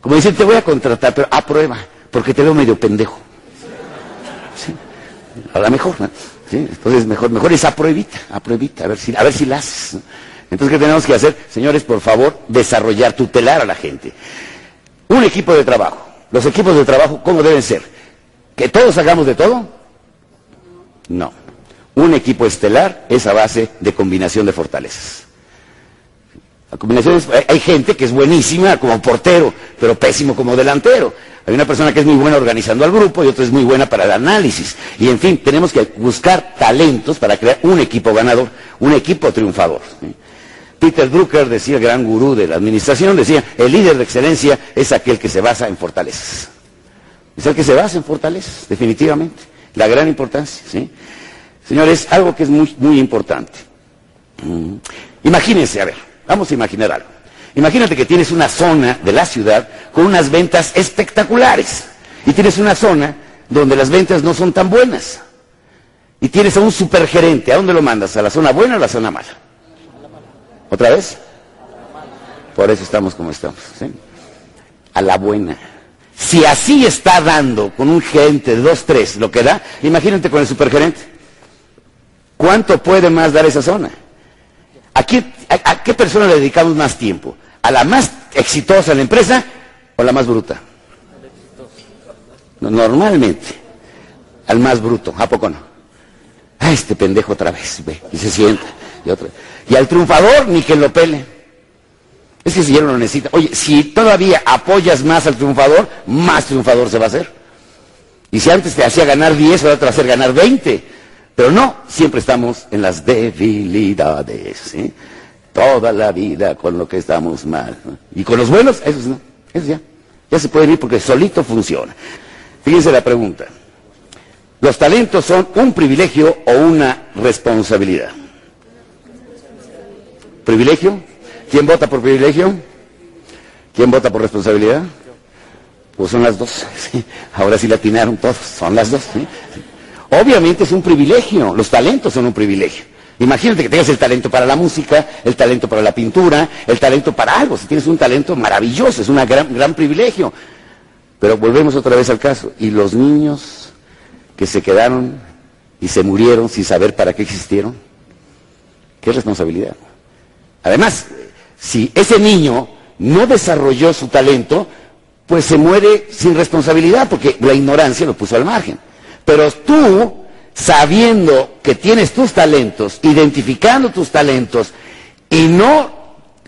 Como dicen, te voy a contratar, pero a prueba, porque te veo medio pendejo. ¿Sí? A lo mejor. Entonces, mejor, mejor es a pruebita, a pruebita, a ver si, a ver si la haces. Entonces, ¿qué tenemos que hacer? Señores, por favor, desarrollar, tutelar a la gente. Un equipo de trabajo. Los equipos de trabajo, ¿cómo deben ser? ¿Que todos hagamos de todo? No. Un equipo estelar es a base de combinación de fortalezas. Hay gente que es buenísima como portero, pero pésimo como delantero. Hay una persona que es muy buena organizando al grupo y otra es muy buena para el análisis. Y en fin, tenemos que buscar talentos para crear un equipo ganador, un equipo triunfador. Peter Drucker decía, el gran gurú de la administración, decía, el líder de excelencia es aquel que se basa en fortalezas. Es el que se basa en fortalezas, definitivamente. La gran importancia, ¿sí? Señores, algo que es muy, muy importante. Mm. Imagínense, a ver, vamos a imaginar algo. Imagínate que tienes una zona de la ciudad con unas ventas espectaculares. Y tienes una zona donde las ventas no son tan buenas. Y tienes a un supergerente. ¿A dónde lo mandas? ¿A la zona buena o a la zona mala? ¿Otra vez? Por eso estamos como estamos. A la buena. Si así está dando con un gerente de 2, 3 lo que da, imagínate con el supergerente. ¿Cuánto puede más dar esa zona? ¿A qué, persona le dedicamos más tiempo? ¿A la más exitosa de la empresa o a la más bruta? No, normalmente, al más bruto, ¿a poco no? Ah, este pendejo otra vez, ve, y se sienta. Y, y al triunfador, ni que lo pele. Es que si ya no lo necesita. Oye, si todavía apoyas más al triunfador, más triunfador se va a hacer. Y si antes te hacía ganar 10, ahora te va a hacer ganar 20. Pero no, siempre estamos en las debilidades. ¿sí? Toda la vida con lo que estamos mal. Y con los buenos, esos no. Esos ya. Ya se pueden ir porque solito funciona. Fíjense la pregunta. ¿Los talentos son un privilegio o una responsabilidad? ¿Privilegio? ¿Quién vota por privilegio? ¿Quién vota por responsabilidad? Pues son las dos. ¿sí? Ahora sí la atinaron todos, son las dos. ¿sí? Obviamente es un privilegio, los talentos son un privilegio. Imagínate que tengas el talento para la música, el talento para la pintura, el talento para algo. Si tienes un talento maravilloso, es un gran, gran privilegio. Pero volvemos otra vez al caso. ¿Y los niños que se quedaron y se murieron sin saber para qué existieron? ¿Qué responsabilidad? Además, si ese niño no desarrolló su talento, pues se muere sin responsabilidad porque la ignorancia lo puso al margen. Pero tú, sabiendo que tienes tus talentos, identificando tus talentos y no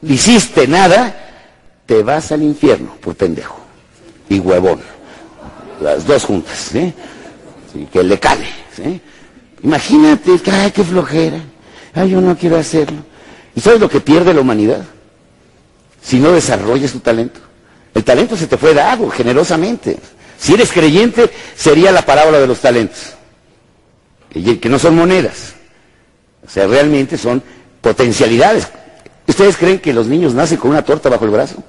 hiciste nada, te vas al infierno por pendejo y huevón. Las dos juntas, ¿sí? sí que le cale, ¿sí? Imagínate, ay, qué flojera. Ay, yo no quiero hacerlo. ¿Y sabes lo que pierde la humanidad? Si no desarrollas tu talento. El talento se te fue dado generosamente. Si eres creyente, sería la parábola de los talentos. Que no son monedas. O sea, realmente son potencialidades. ¿Ustedes creen que los niños nacen con una torta bajo el brazo?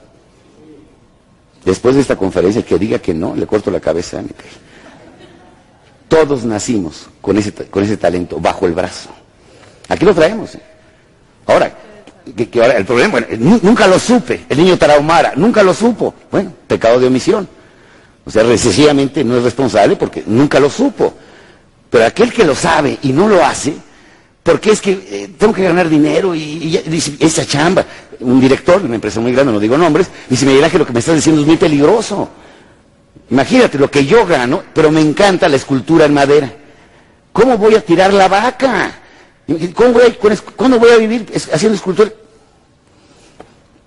Después de esta conferencia, que diga que no, le corto la cabeza. Todos nacimos con ese, con ese talento bajo el brazo. Aquí lo traemos. ¿eh? Ahora, que, que el problema, bueno, nunca lo supe, el niño tarahumara, nunca lo supo. Bueno, pecado de omisión. O sea, recesivamente no es responsable porque nunca lo supo. Pero aquel que lo sabe y no lo hace, porque es que eh, tengo que ganar dinero y, y esa chamba. Un director de una empresa muy grande, no digo nombres, dice, Miguel Ángel, lo que me estás diciendo es muy peligroso. Imagínate lo que yo gano, pero me encanta la escultura en madera. ¿Cómo voy a tirar la vaca? ¿Cómo voy a- ¿Cuándo voy a vivir haciendo escultura?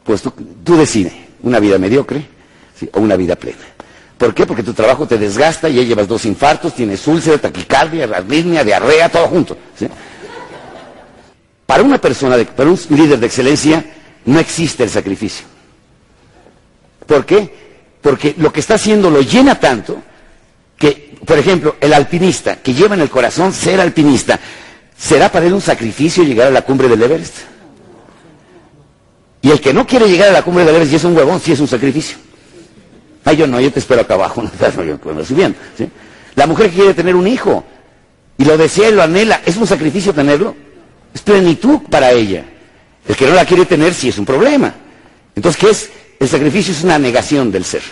Pues tú, decides, una vida mediocre o una vida plena. ¿Por qué? Porque tu trabajo te desgasta y ya llevas dos infartos, tienes úlcera, taquicardia, arritmia, diarrea, todo junto. Para una persona, de- para un líder de excelencia, no existe el sacrificio. ¿Por qué? Porque lo que está haciendo lo llena tanto que, por ejemplo, el alpinista que lleva en el corazón ser alpinista, ¿será para él un sacrificio llegar a la cumbre del Everest? Y el que no quiere llegar a la cumbre del Everest y es un huevón, sí es un sacrificio. Ay, yo no, yo te espero acá abajo, no, yo. ¿sí? La mujer que quiere tener un hijo y lo desea y lo anhela, ¿es un sacrificio tenerlo? Es plenitud para ella. El que no la quiere tener sí es un problema. Entonces, ¿qué es? El sacrificio es una negación del ser.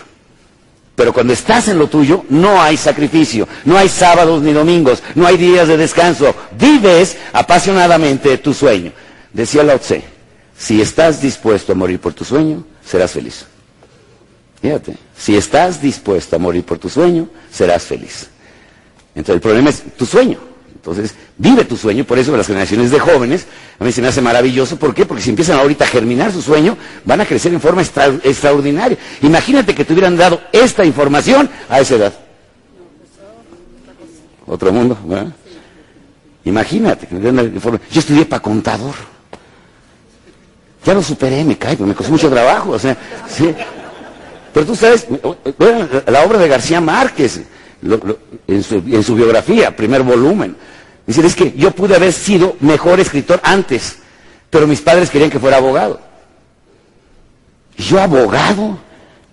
Pero cuando estás en lo tuyo, no hay sacrificio, no hay sábados ni domingos, no hay días de descanso. Vives apasionadamente tu sueño. Decía Lao Tse, si estás dispuesto a morir por tu sueño, serás feliz. Fíjate, si estás dispuesto a morir por tu sueño, serás feliz. Entonces el problema es tu sueño. Entonces, vive tu sueño, por eso las generaciones de jóvenes, a mí se me hace maravilloso. ¿Por qué? Porque si empiezan ahorita a germinar su sueño, van a crecer en forma extra- extraordinaria. Imagínate que te hubieran dado esta información a esa edad. Otro mundo, ¿verdad? Imagínate que me dieran la información. Yo estudié para contador. Ya lo superé, me cae, pero me costó mucho trabajo, o sea, sí. Pero tú sabes, bueno, la obra de García Márquez, lo- en, su, en su biografía, primer volumen, dice, es que yo pude haber sido mejor escritor antes, pero mis padres querían que fuera abogado. Yo abogado,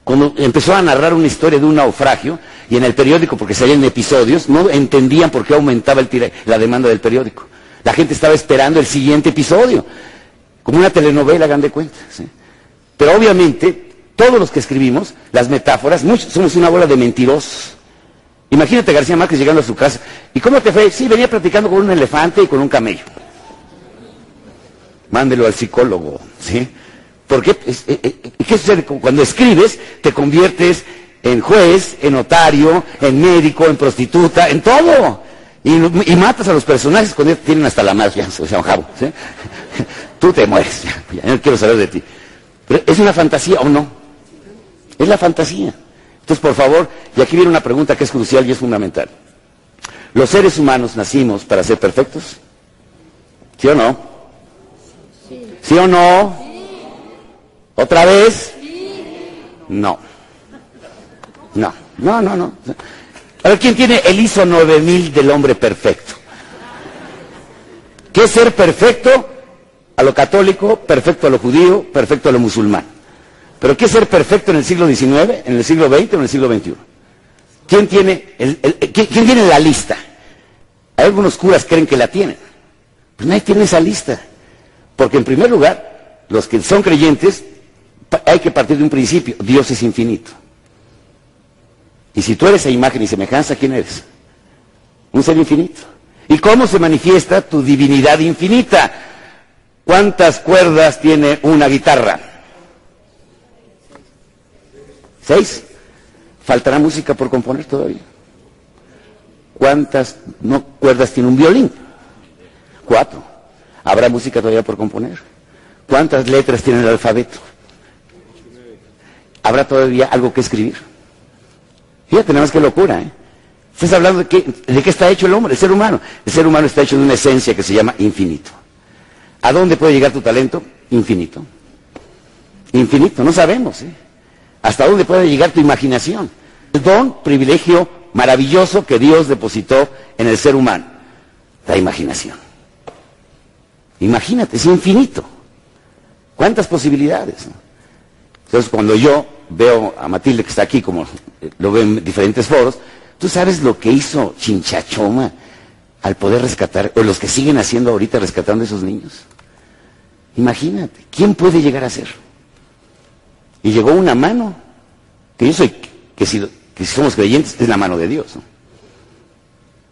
cuando empezó a narrar una historia de un naufragio, y en el periódico, porque salían episodios, no entendían por qué aumentaba la demanda del periódico. La gente estaba esperando el siguiente episodio, como una telenovela, hagan de cuenta. Pero obviamente, todos los que escribimos, las metáforas, muchos, somos una bola de mentirosos. Imagínate a García Márquez llegando a su casa. ¿Y cómo te fue? Sí, venía platicando con un elefante y con un camello. Mándelo al psicólogo, ¿sí? Porque, es- eh, eh, ¿qué sucede? Cuando escribes, te conviertes en juez, en notario, en médico, en prostituta, en todo. Y, y matas a los personajes cuando ya tienen hasta la madre, ya se jabo, ¿sí? Tú te mueres, ya, ya no quiero saber de ti. Pero ¿Es una fantasía o no? Es la fantasía. Entonces, por favor, y aquí viene una pregunta que es crucial y es fundamental. ¿Los seres humanos nacimos para ser perfectos? ¿Sí o no? ¿Sí o no? ¿Otra vez? No. No, no, no, no. A ver, ¿quién tiene el ISO 9000 del hombre perfecto? ¿Qué es ser perfecto? A lo católico, perfecto a lo judío, perfecto a lo musulmán. Pero ¿qué es ser perfecto en el siglo XIX, en el siglo XX o en el siglo XXI? ¿Quién tiene, ¿quién, tiene la lista? Hay algunos curas creen que la tienen. Pues nadie tiene esa lista. Porque en primer lugar, los que son creyentes, hay que partir de un principio. Dios es infinito. Y si tú eres a imagen y semejanza, ¿quién eres? Un ser infinito. ¿Y cómo se manifiesta tu divinidad infinita? ¿Cuántas cuerdas tiene una guitarra? ¿Seis? ¿Faltará música por componer todavía? ¿Cuántas no, cuerdas tiene un violín? Cuatro. ¿Habrá música todavía por componer? ¿Cuántas letras tiene el alfabeto? ¿Habrá todavía algo que escribir? Fíjate, nada más que locura, ¿eh? Estás hablando de qué, de qué está hecho el hombre, el ser humano. El ser humano está hecho de una esencia que se llama infinito. ¿A dónde puede llegar tu talento? Infinito. Infinito, no sabemos, ¿eh? ¿Hasta dónde puede llegar tu imaginación? El don, privilegio maravilloso que Dios depositó en el ser humano. La imaginación. Imagínate, es infinito. ¿Cuántas posibilidades? Entonces, cuando yo veo a Matilde que está aquí, como lo veo en diferentes foros, tú sabes lo que hizo Chinchachoma al poder rescatar, o los que siguen haciendo ahorita rescatando a esos niños. Imagínate, ¿quién puede llegar a ser? Y llegó una mano, que yo soy, que, sido- que si somos creyentes es la mano de Dios. ¿no?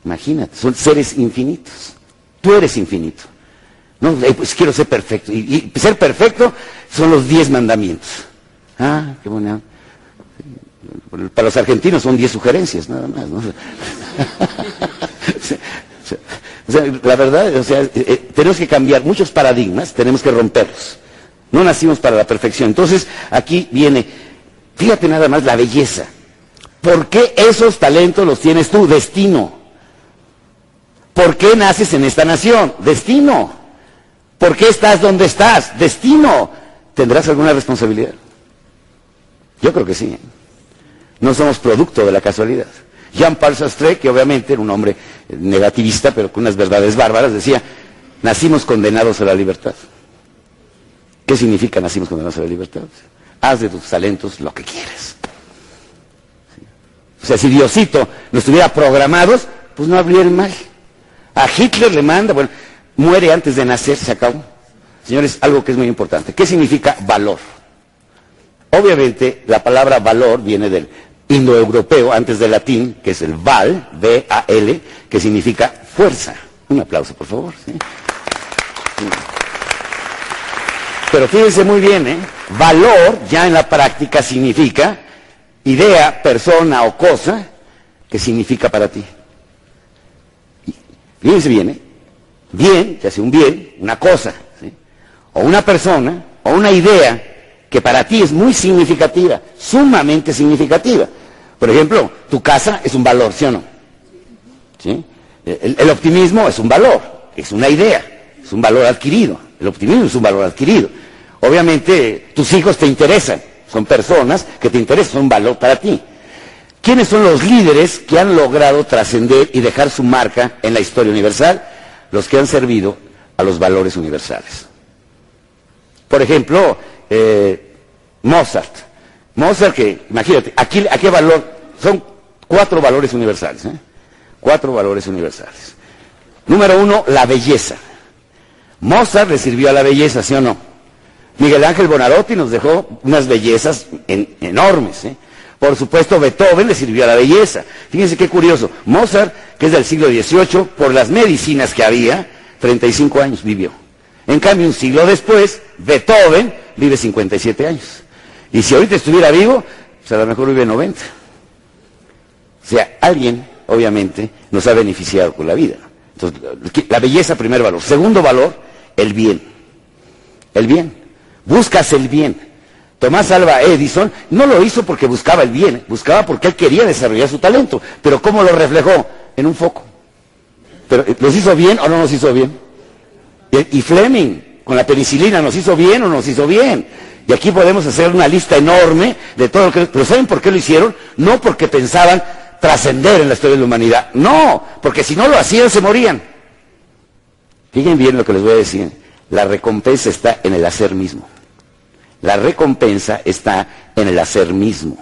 Imagínate, son seres infinitos. Tú eres infinito. No, eh, pues quiero ser perfecto. Y ser perfecto son los diez mandamientos. Ah, qué buena. Para los argentinos son diez sugerencias, nada más. ¿no? O sea, la verdad, o sea, eh, eh, tenemos que cambiar muchos paradigmas, tenemos que romperlos. No nacimos para la perfección. Entonces, aquí viene, fíjate nada más la belleza. ¿Por qué esos talentos los tienes tú? Destino. ¿Por qué naces en esta nación? Destino. ¿Por qué estás donde estás? Destino. ¿Tendrás alguna responsabilidad? Yo creo que sí. ¿eh? No somos producto de la casualidad. Jean-Paul Sastre, que obviamente era un hombre negativista, pero con unas verdades bárbaras, decía, nacimos condenados a la libertad. ¿Qué significa nacimos condenados a la libertad? Haz de tus talentos lo que quieras. O sea, si Diosito nos estuviera programados, pues no habría mal. A Hitler le manda, bueno, muere antes de nacer, se acabó. Señores, algo que es muy importante. ¿Qué significa valor? Obviamente, la palabra valor viene del indoeuropeo, antes del latín, que es el val, V-A-L, que significa fuerza. Un aplauso, por favor. Pero fíjense muy bien, ¿eh? Valor ya en la práctica significa idea, persona o cosa que significa para ti. Fíjense bien, ¿eh? Bien, ya sea un bien, una cosa, o una persona, o una idea que para ti es muy significativa, sumamente significativa. Por ejemplo, tu casa es un valor, ¿sí o no? El, optimismo es un valor, es una idea, es un valor adquirido. El optimismo es un valor adquirido. Obviamente, tus hijos te interesan, son personas que te interesan, son un valor para ti. ¿Quiénes son los líderes que han logrado trascender y dejar su marca en la historia universal? Los que han servido a los valores universales. Por ejemplo, eh, Mozart. Mozart que, imagínate, aquí, ¿a qué valor? Son cuatro valores universales. ¿eh? Cuatro valores universales. Número uno, la belleza. Mozart le sirvió a la belleza, ¿sí o no? Miguel Ángel Bonarotti nos dejó unas bellezas en, enormes. ¿eh? Por supuesto, Beethoven le sirvió a la belleza. Fíjense qué curioso. Mozart, que es del siglo XVIII, por las medicinas que había, 35 años vivió. En cambio, un siglo después, Beethoven vive 57 años. Y si ahorita estuviera vivo, pues a lo mejor vive 90. O sea, alguien, obviamente, nos ha beneficiado con la vida. Entonces, la belleza, primer valor. Segundo valor, el bien. El bien. Buscas el bien. Tomás Alba Edison no lo hizo porque buscaba el bien, buscaba porque él quería desarrollar su talento. Pero ¿cómo lo reflejó? En un foco. Pero, ¿Los hizo bien o no nos hizo bien? Y Fleming, con la penicilina, ¿nos hizo bien o nos hizo bien? Y aquí podemos hacer una lista enorme de todo lo que... Pero ¿saben por qué lo hicieron? No porque pensaban trascender en la historia de la humanidad. No, porque si no lo hacían se morían. Fíjense bien lo que les voy a decir. La recompensa está en el hacer mismo. La recompensa está en el hacer mismo.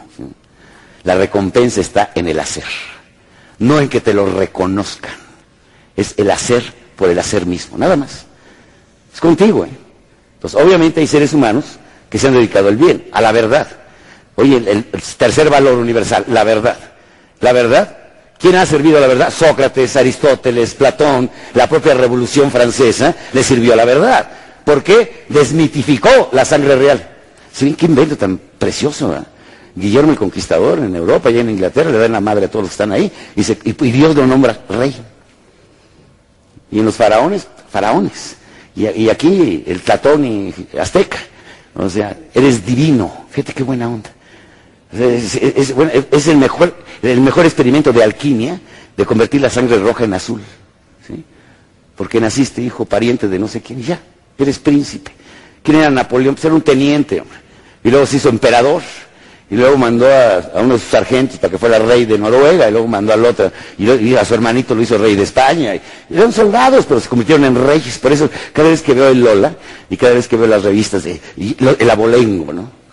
La recompensa está en el hacer. No en que te lo reconozcan. Es el hacer por el hacer mismo. Nada más. Es contigo. ¿eh? Entonces, obviamente hay seres humanos que se han dedicado al bien, a la verdad. Oye, el, tercer valor universal, la verdad. La verdad. ¿Quién ha servido a la verdad? Sócrates, Aristóteles, Platón, la propia Revolución Francesa le sirvió a la verdad. ¿Por qué? Desmitificó la sangre real. ¿Sí? ¿Qué invento tan precioso? Guillermo el Conquistador en Europa y en Inglaterra le dan la madre a todos los que están ahí y, se, y Dios lo nombra rey. Y en los faraones, faraones. Y, y aquí el Platón y Azteca. O sea, eres divino. Fíjate qué buena onda. Es, el, mejor, el mejor experimento de alquimia de convertir la sangre roja en azul. ¿sí? Porque naciste hijo, pariente de no sé quién, y ya, eres príncipe. ¿Quién era Napoleón? Pues era un teniente, hombre. Y luego se hizo emperador. Y luego mandó a, a unos sargentos para que fuera rey de Noruega. Y luego mandó al otro. Y, y a su hermanito lo hizo rey de España. Y, eran soldados, pero se convirtieron en reyes. Por eso, cada vez que veo el Lola y cada vez que veo las revistas, de, y lo, el abolengo, ¿no?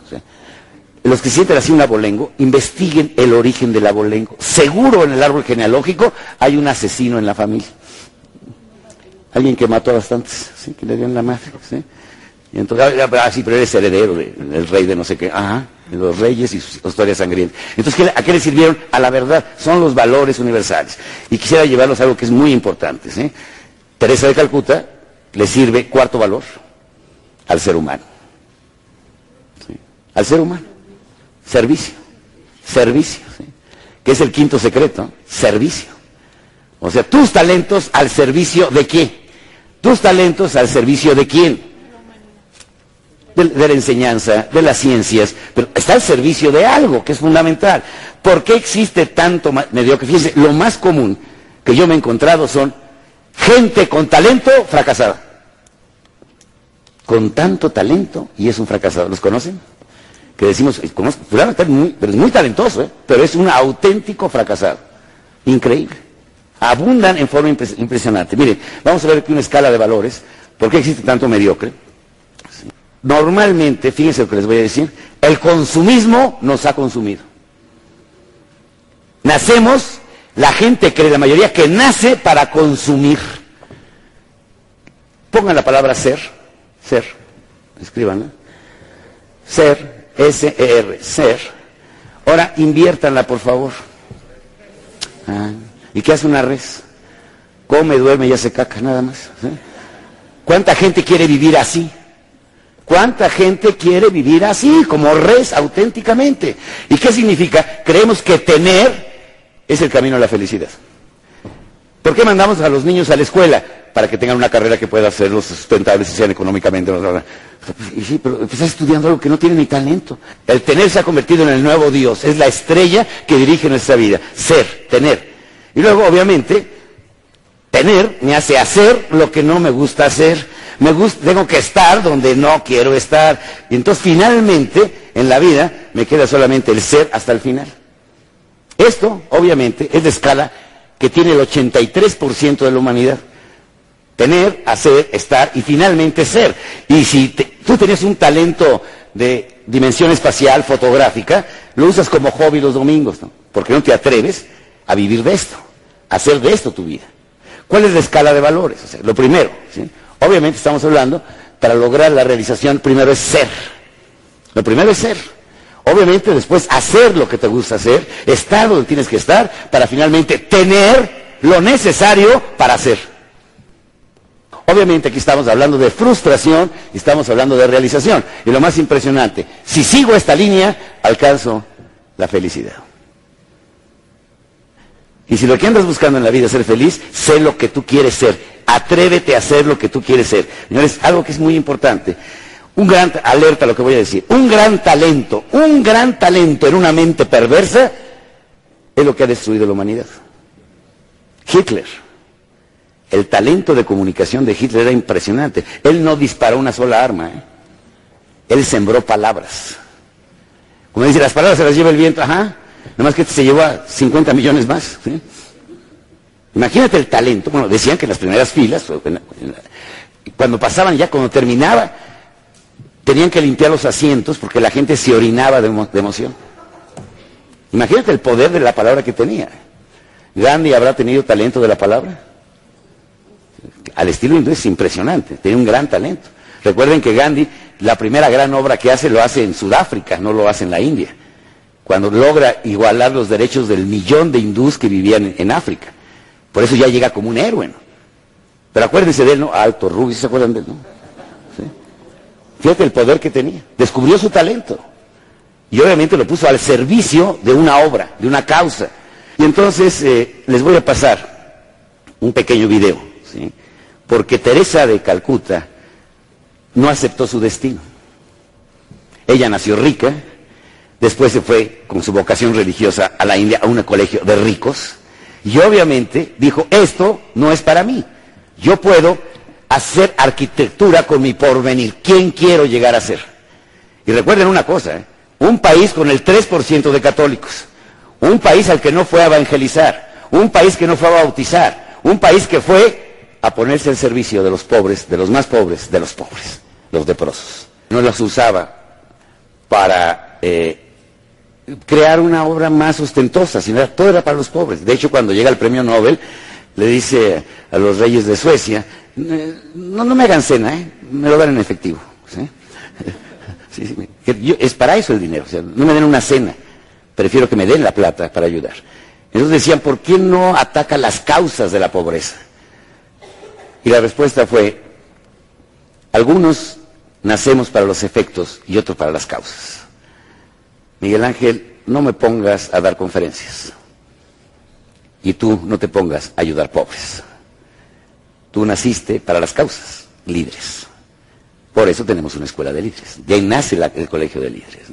O los que sienten así un abolengo, investiguen el origen del abolengo. Seguro en el árbol genealógico hay un asesino en la familia. Alguien que mató a bastantes, que le dio en la madre. Entonces, ah, sí, pero eres heredero del de, rey de no sé qué. Ajá. los reyes y su historia sangrienta. Entonces, ¿a qué le sirvieron? A la verdad. Son los valores universales. Y quisiera llevarlos a algo que es muy importante. ¿sí? Teresa de Calcuta le sirve cuarto valor al ser humano. Al ser humano. Servicio. Servicio. ¿sí? Que es el quinto secreto. Servicio. O sea, tus talentos al servicio de qué? Tus talentos al servicio de quién? De, la enseñanza, de las ciencias, pero está al servicio de algo que es fundamental. ¿Por qué existe tanto mediocre? Fíjense, lo más común que yo me he encontrado son gente con talento fracasada. Con tanto talento y es un fracasado. ¿Los conocen? Que decimos, conozco, muy, pero es muy talentoso, ¿eh? pero es un auténtico fracasado. Increíble. Abundan en forma impres impresionante. Miren, vamos a ver aquí una escala de valores. ¿Por qué existe tanto mediocre? Normalmente, fíjense lo que les voy a decir, el consumismo nos ha consumido. Nacemos, la gente cree, la mayoría, que nace para consumir. Pongan la palabra ser, ser, escríbanla. Ser, S-E-R, ser. Ahora inviértanla, por favor. Ah, ¿Y qué hace una res? Come, duerme y hace caca, nada más. ¿sí? ¿Cuánta gente quiere vivir así? ¿Cuánta gente quiere vivir así, como res, auténticamente? ¿Y qué significa? Creemos que tener es el camino a la felicidad. ¿Por qué mandamos a los niños a la escuela? Para que tengan una carrera que pueda hacerlos sustentables y sean económicamente. Y sí, pero estás estudiando algo que no tiene ni talento. El tener se ha convertido en el nuevo Dios. Es la estrella que dirige nuestra vida. Ser, tener. Y luego, obviamente, tener me hace hacer lo que no me gusta hacer me gusta, tengo que estar donde no quiero estar. Y entonces finalmente en la vida me queda solamente el ser hasta el final. Esto, obviamente, es de escala que tiene el 83% de la humanidad. Tener, hacer, estar y finalmente ser. Y si te, tú tenías un talento de dimensión espacial, fotográfica, lo usas como hobby los domingos, ¿no? Porque no te atreves a vivir de esto, a hacer de esto tu vida. ¿Cuál es la escala de valores? O sea, lo primero, ¿sí? Obviamente estamos hablando, para lograr la realización, primero es ser. Lo primero es ser. Obviamente después hacer lo que te gusta hacer, estar donde tienes que estar, para finalmente tener lo necesario para hacer. Obviamente aquí estamos hablando de frustración y estamos hablando de realización. Y lo más impresionante, si sigo esta línea, alcanzo la felicidad. Y si lo que andas buscando en la vida es ser feliz, sé lo que tú quieres ser. Atrévete a hacer lo que tú quieres ser. Señores, algo que es muy importante. Un gran, alerta a lo que voy a decir, un gran talento, un gran talento en una mente perversa es lo que ha destruido la humanidad. Hitler. El talento de comunicación de Hitler era impresionante. Él no disparó una sola arma. ¿eh? Él sembró palabras. Como dice, las palabras se las lleva el viento. Ajá. Nada más que se llevó a 50 millones más. Imagínate el talento. Bueno, decían que en las primeras filas, cuando pasaban ya, cuando terminaba, tenían que limpiar los asientos porque la gente se orinaba de, emo de emoción. Imagínate el poder de la palabra que tenía. Gandhi habrá tenido talento de la palabra. Al estilo hindú es impresionante, tiene un gran talento. Recuerden que Gandhi, la primera gran obra que hace, lo hace en Sudáfrica, no lo hace en la India. Cuando logra igualar los derechos del millón de hindús que vivían en África. Por eso ya llega como un héroe. Pero acuérdense de él, ¿no? Alto, rubio, ¿se acuerdan de él? No? ¿Sí? Fíjate el poder que tenía. Descubrió su talento. Y obviamente lo puso al servicio de una obra, de una causa. Y entonces eh, les voy a pasar un pequeño video. ¿sí? Porque Teresa de Calcuta no aceptó su destino. Ella nació rica, después se fue con su vocación religiosa a la India, a un colegio de ricos, y obviamente dijo, esto no es para mí. Yo puedo hacer arquitectura con mi porvenir. ¿Quién quiero llegar a ser? Y recuerden una cosa, ¿eh? un país con el 3% de católicos, un país al que no fue a evangelizar, un país que no fue a bautizar, un país que fue a ponerse al servicio de los pobres, de los más pobres, de los pobres, los leprosos. No los usaba para eh, crear una obra más ostentosa, sino todo era para los pobres. De hecho, cuando llega el premio Nobel, le dice a los reyes de Suecia, no, no me hagan cena, ¿eh? me lo dan en efectivo. es para eso el dinero. O sea, no me den una cena. Prefiero que me den la plata para ayudar. Entonces decían, ¿por qué no ataca las causas de la pobreza? Y la respuesta fue, algunos nacemos para los efectos y otros para las causas. Miguel Ángel, no me pongas a dar conferencias. Y tú no te pongas a ayudar pobres. Tú naciste para las causas, líderes. Por eso tenemos una escuela de líderes. De ahí nace el colegio de líderes.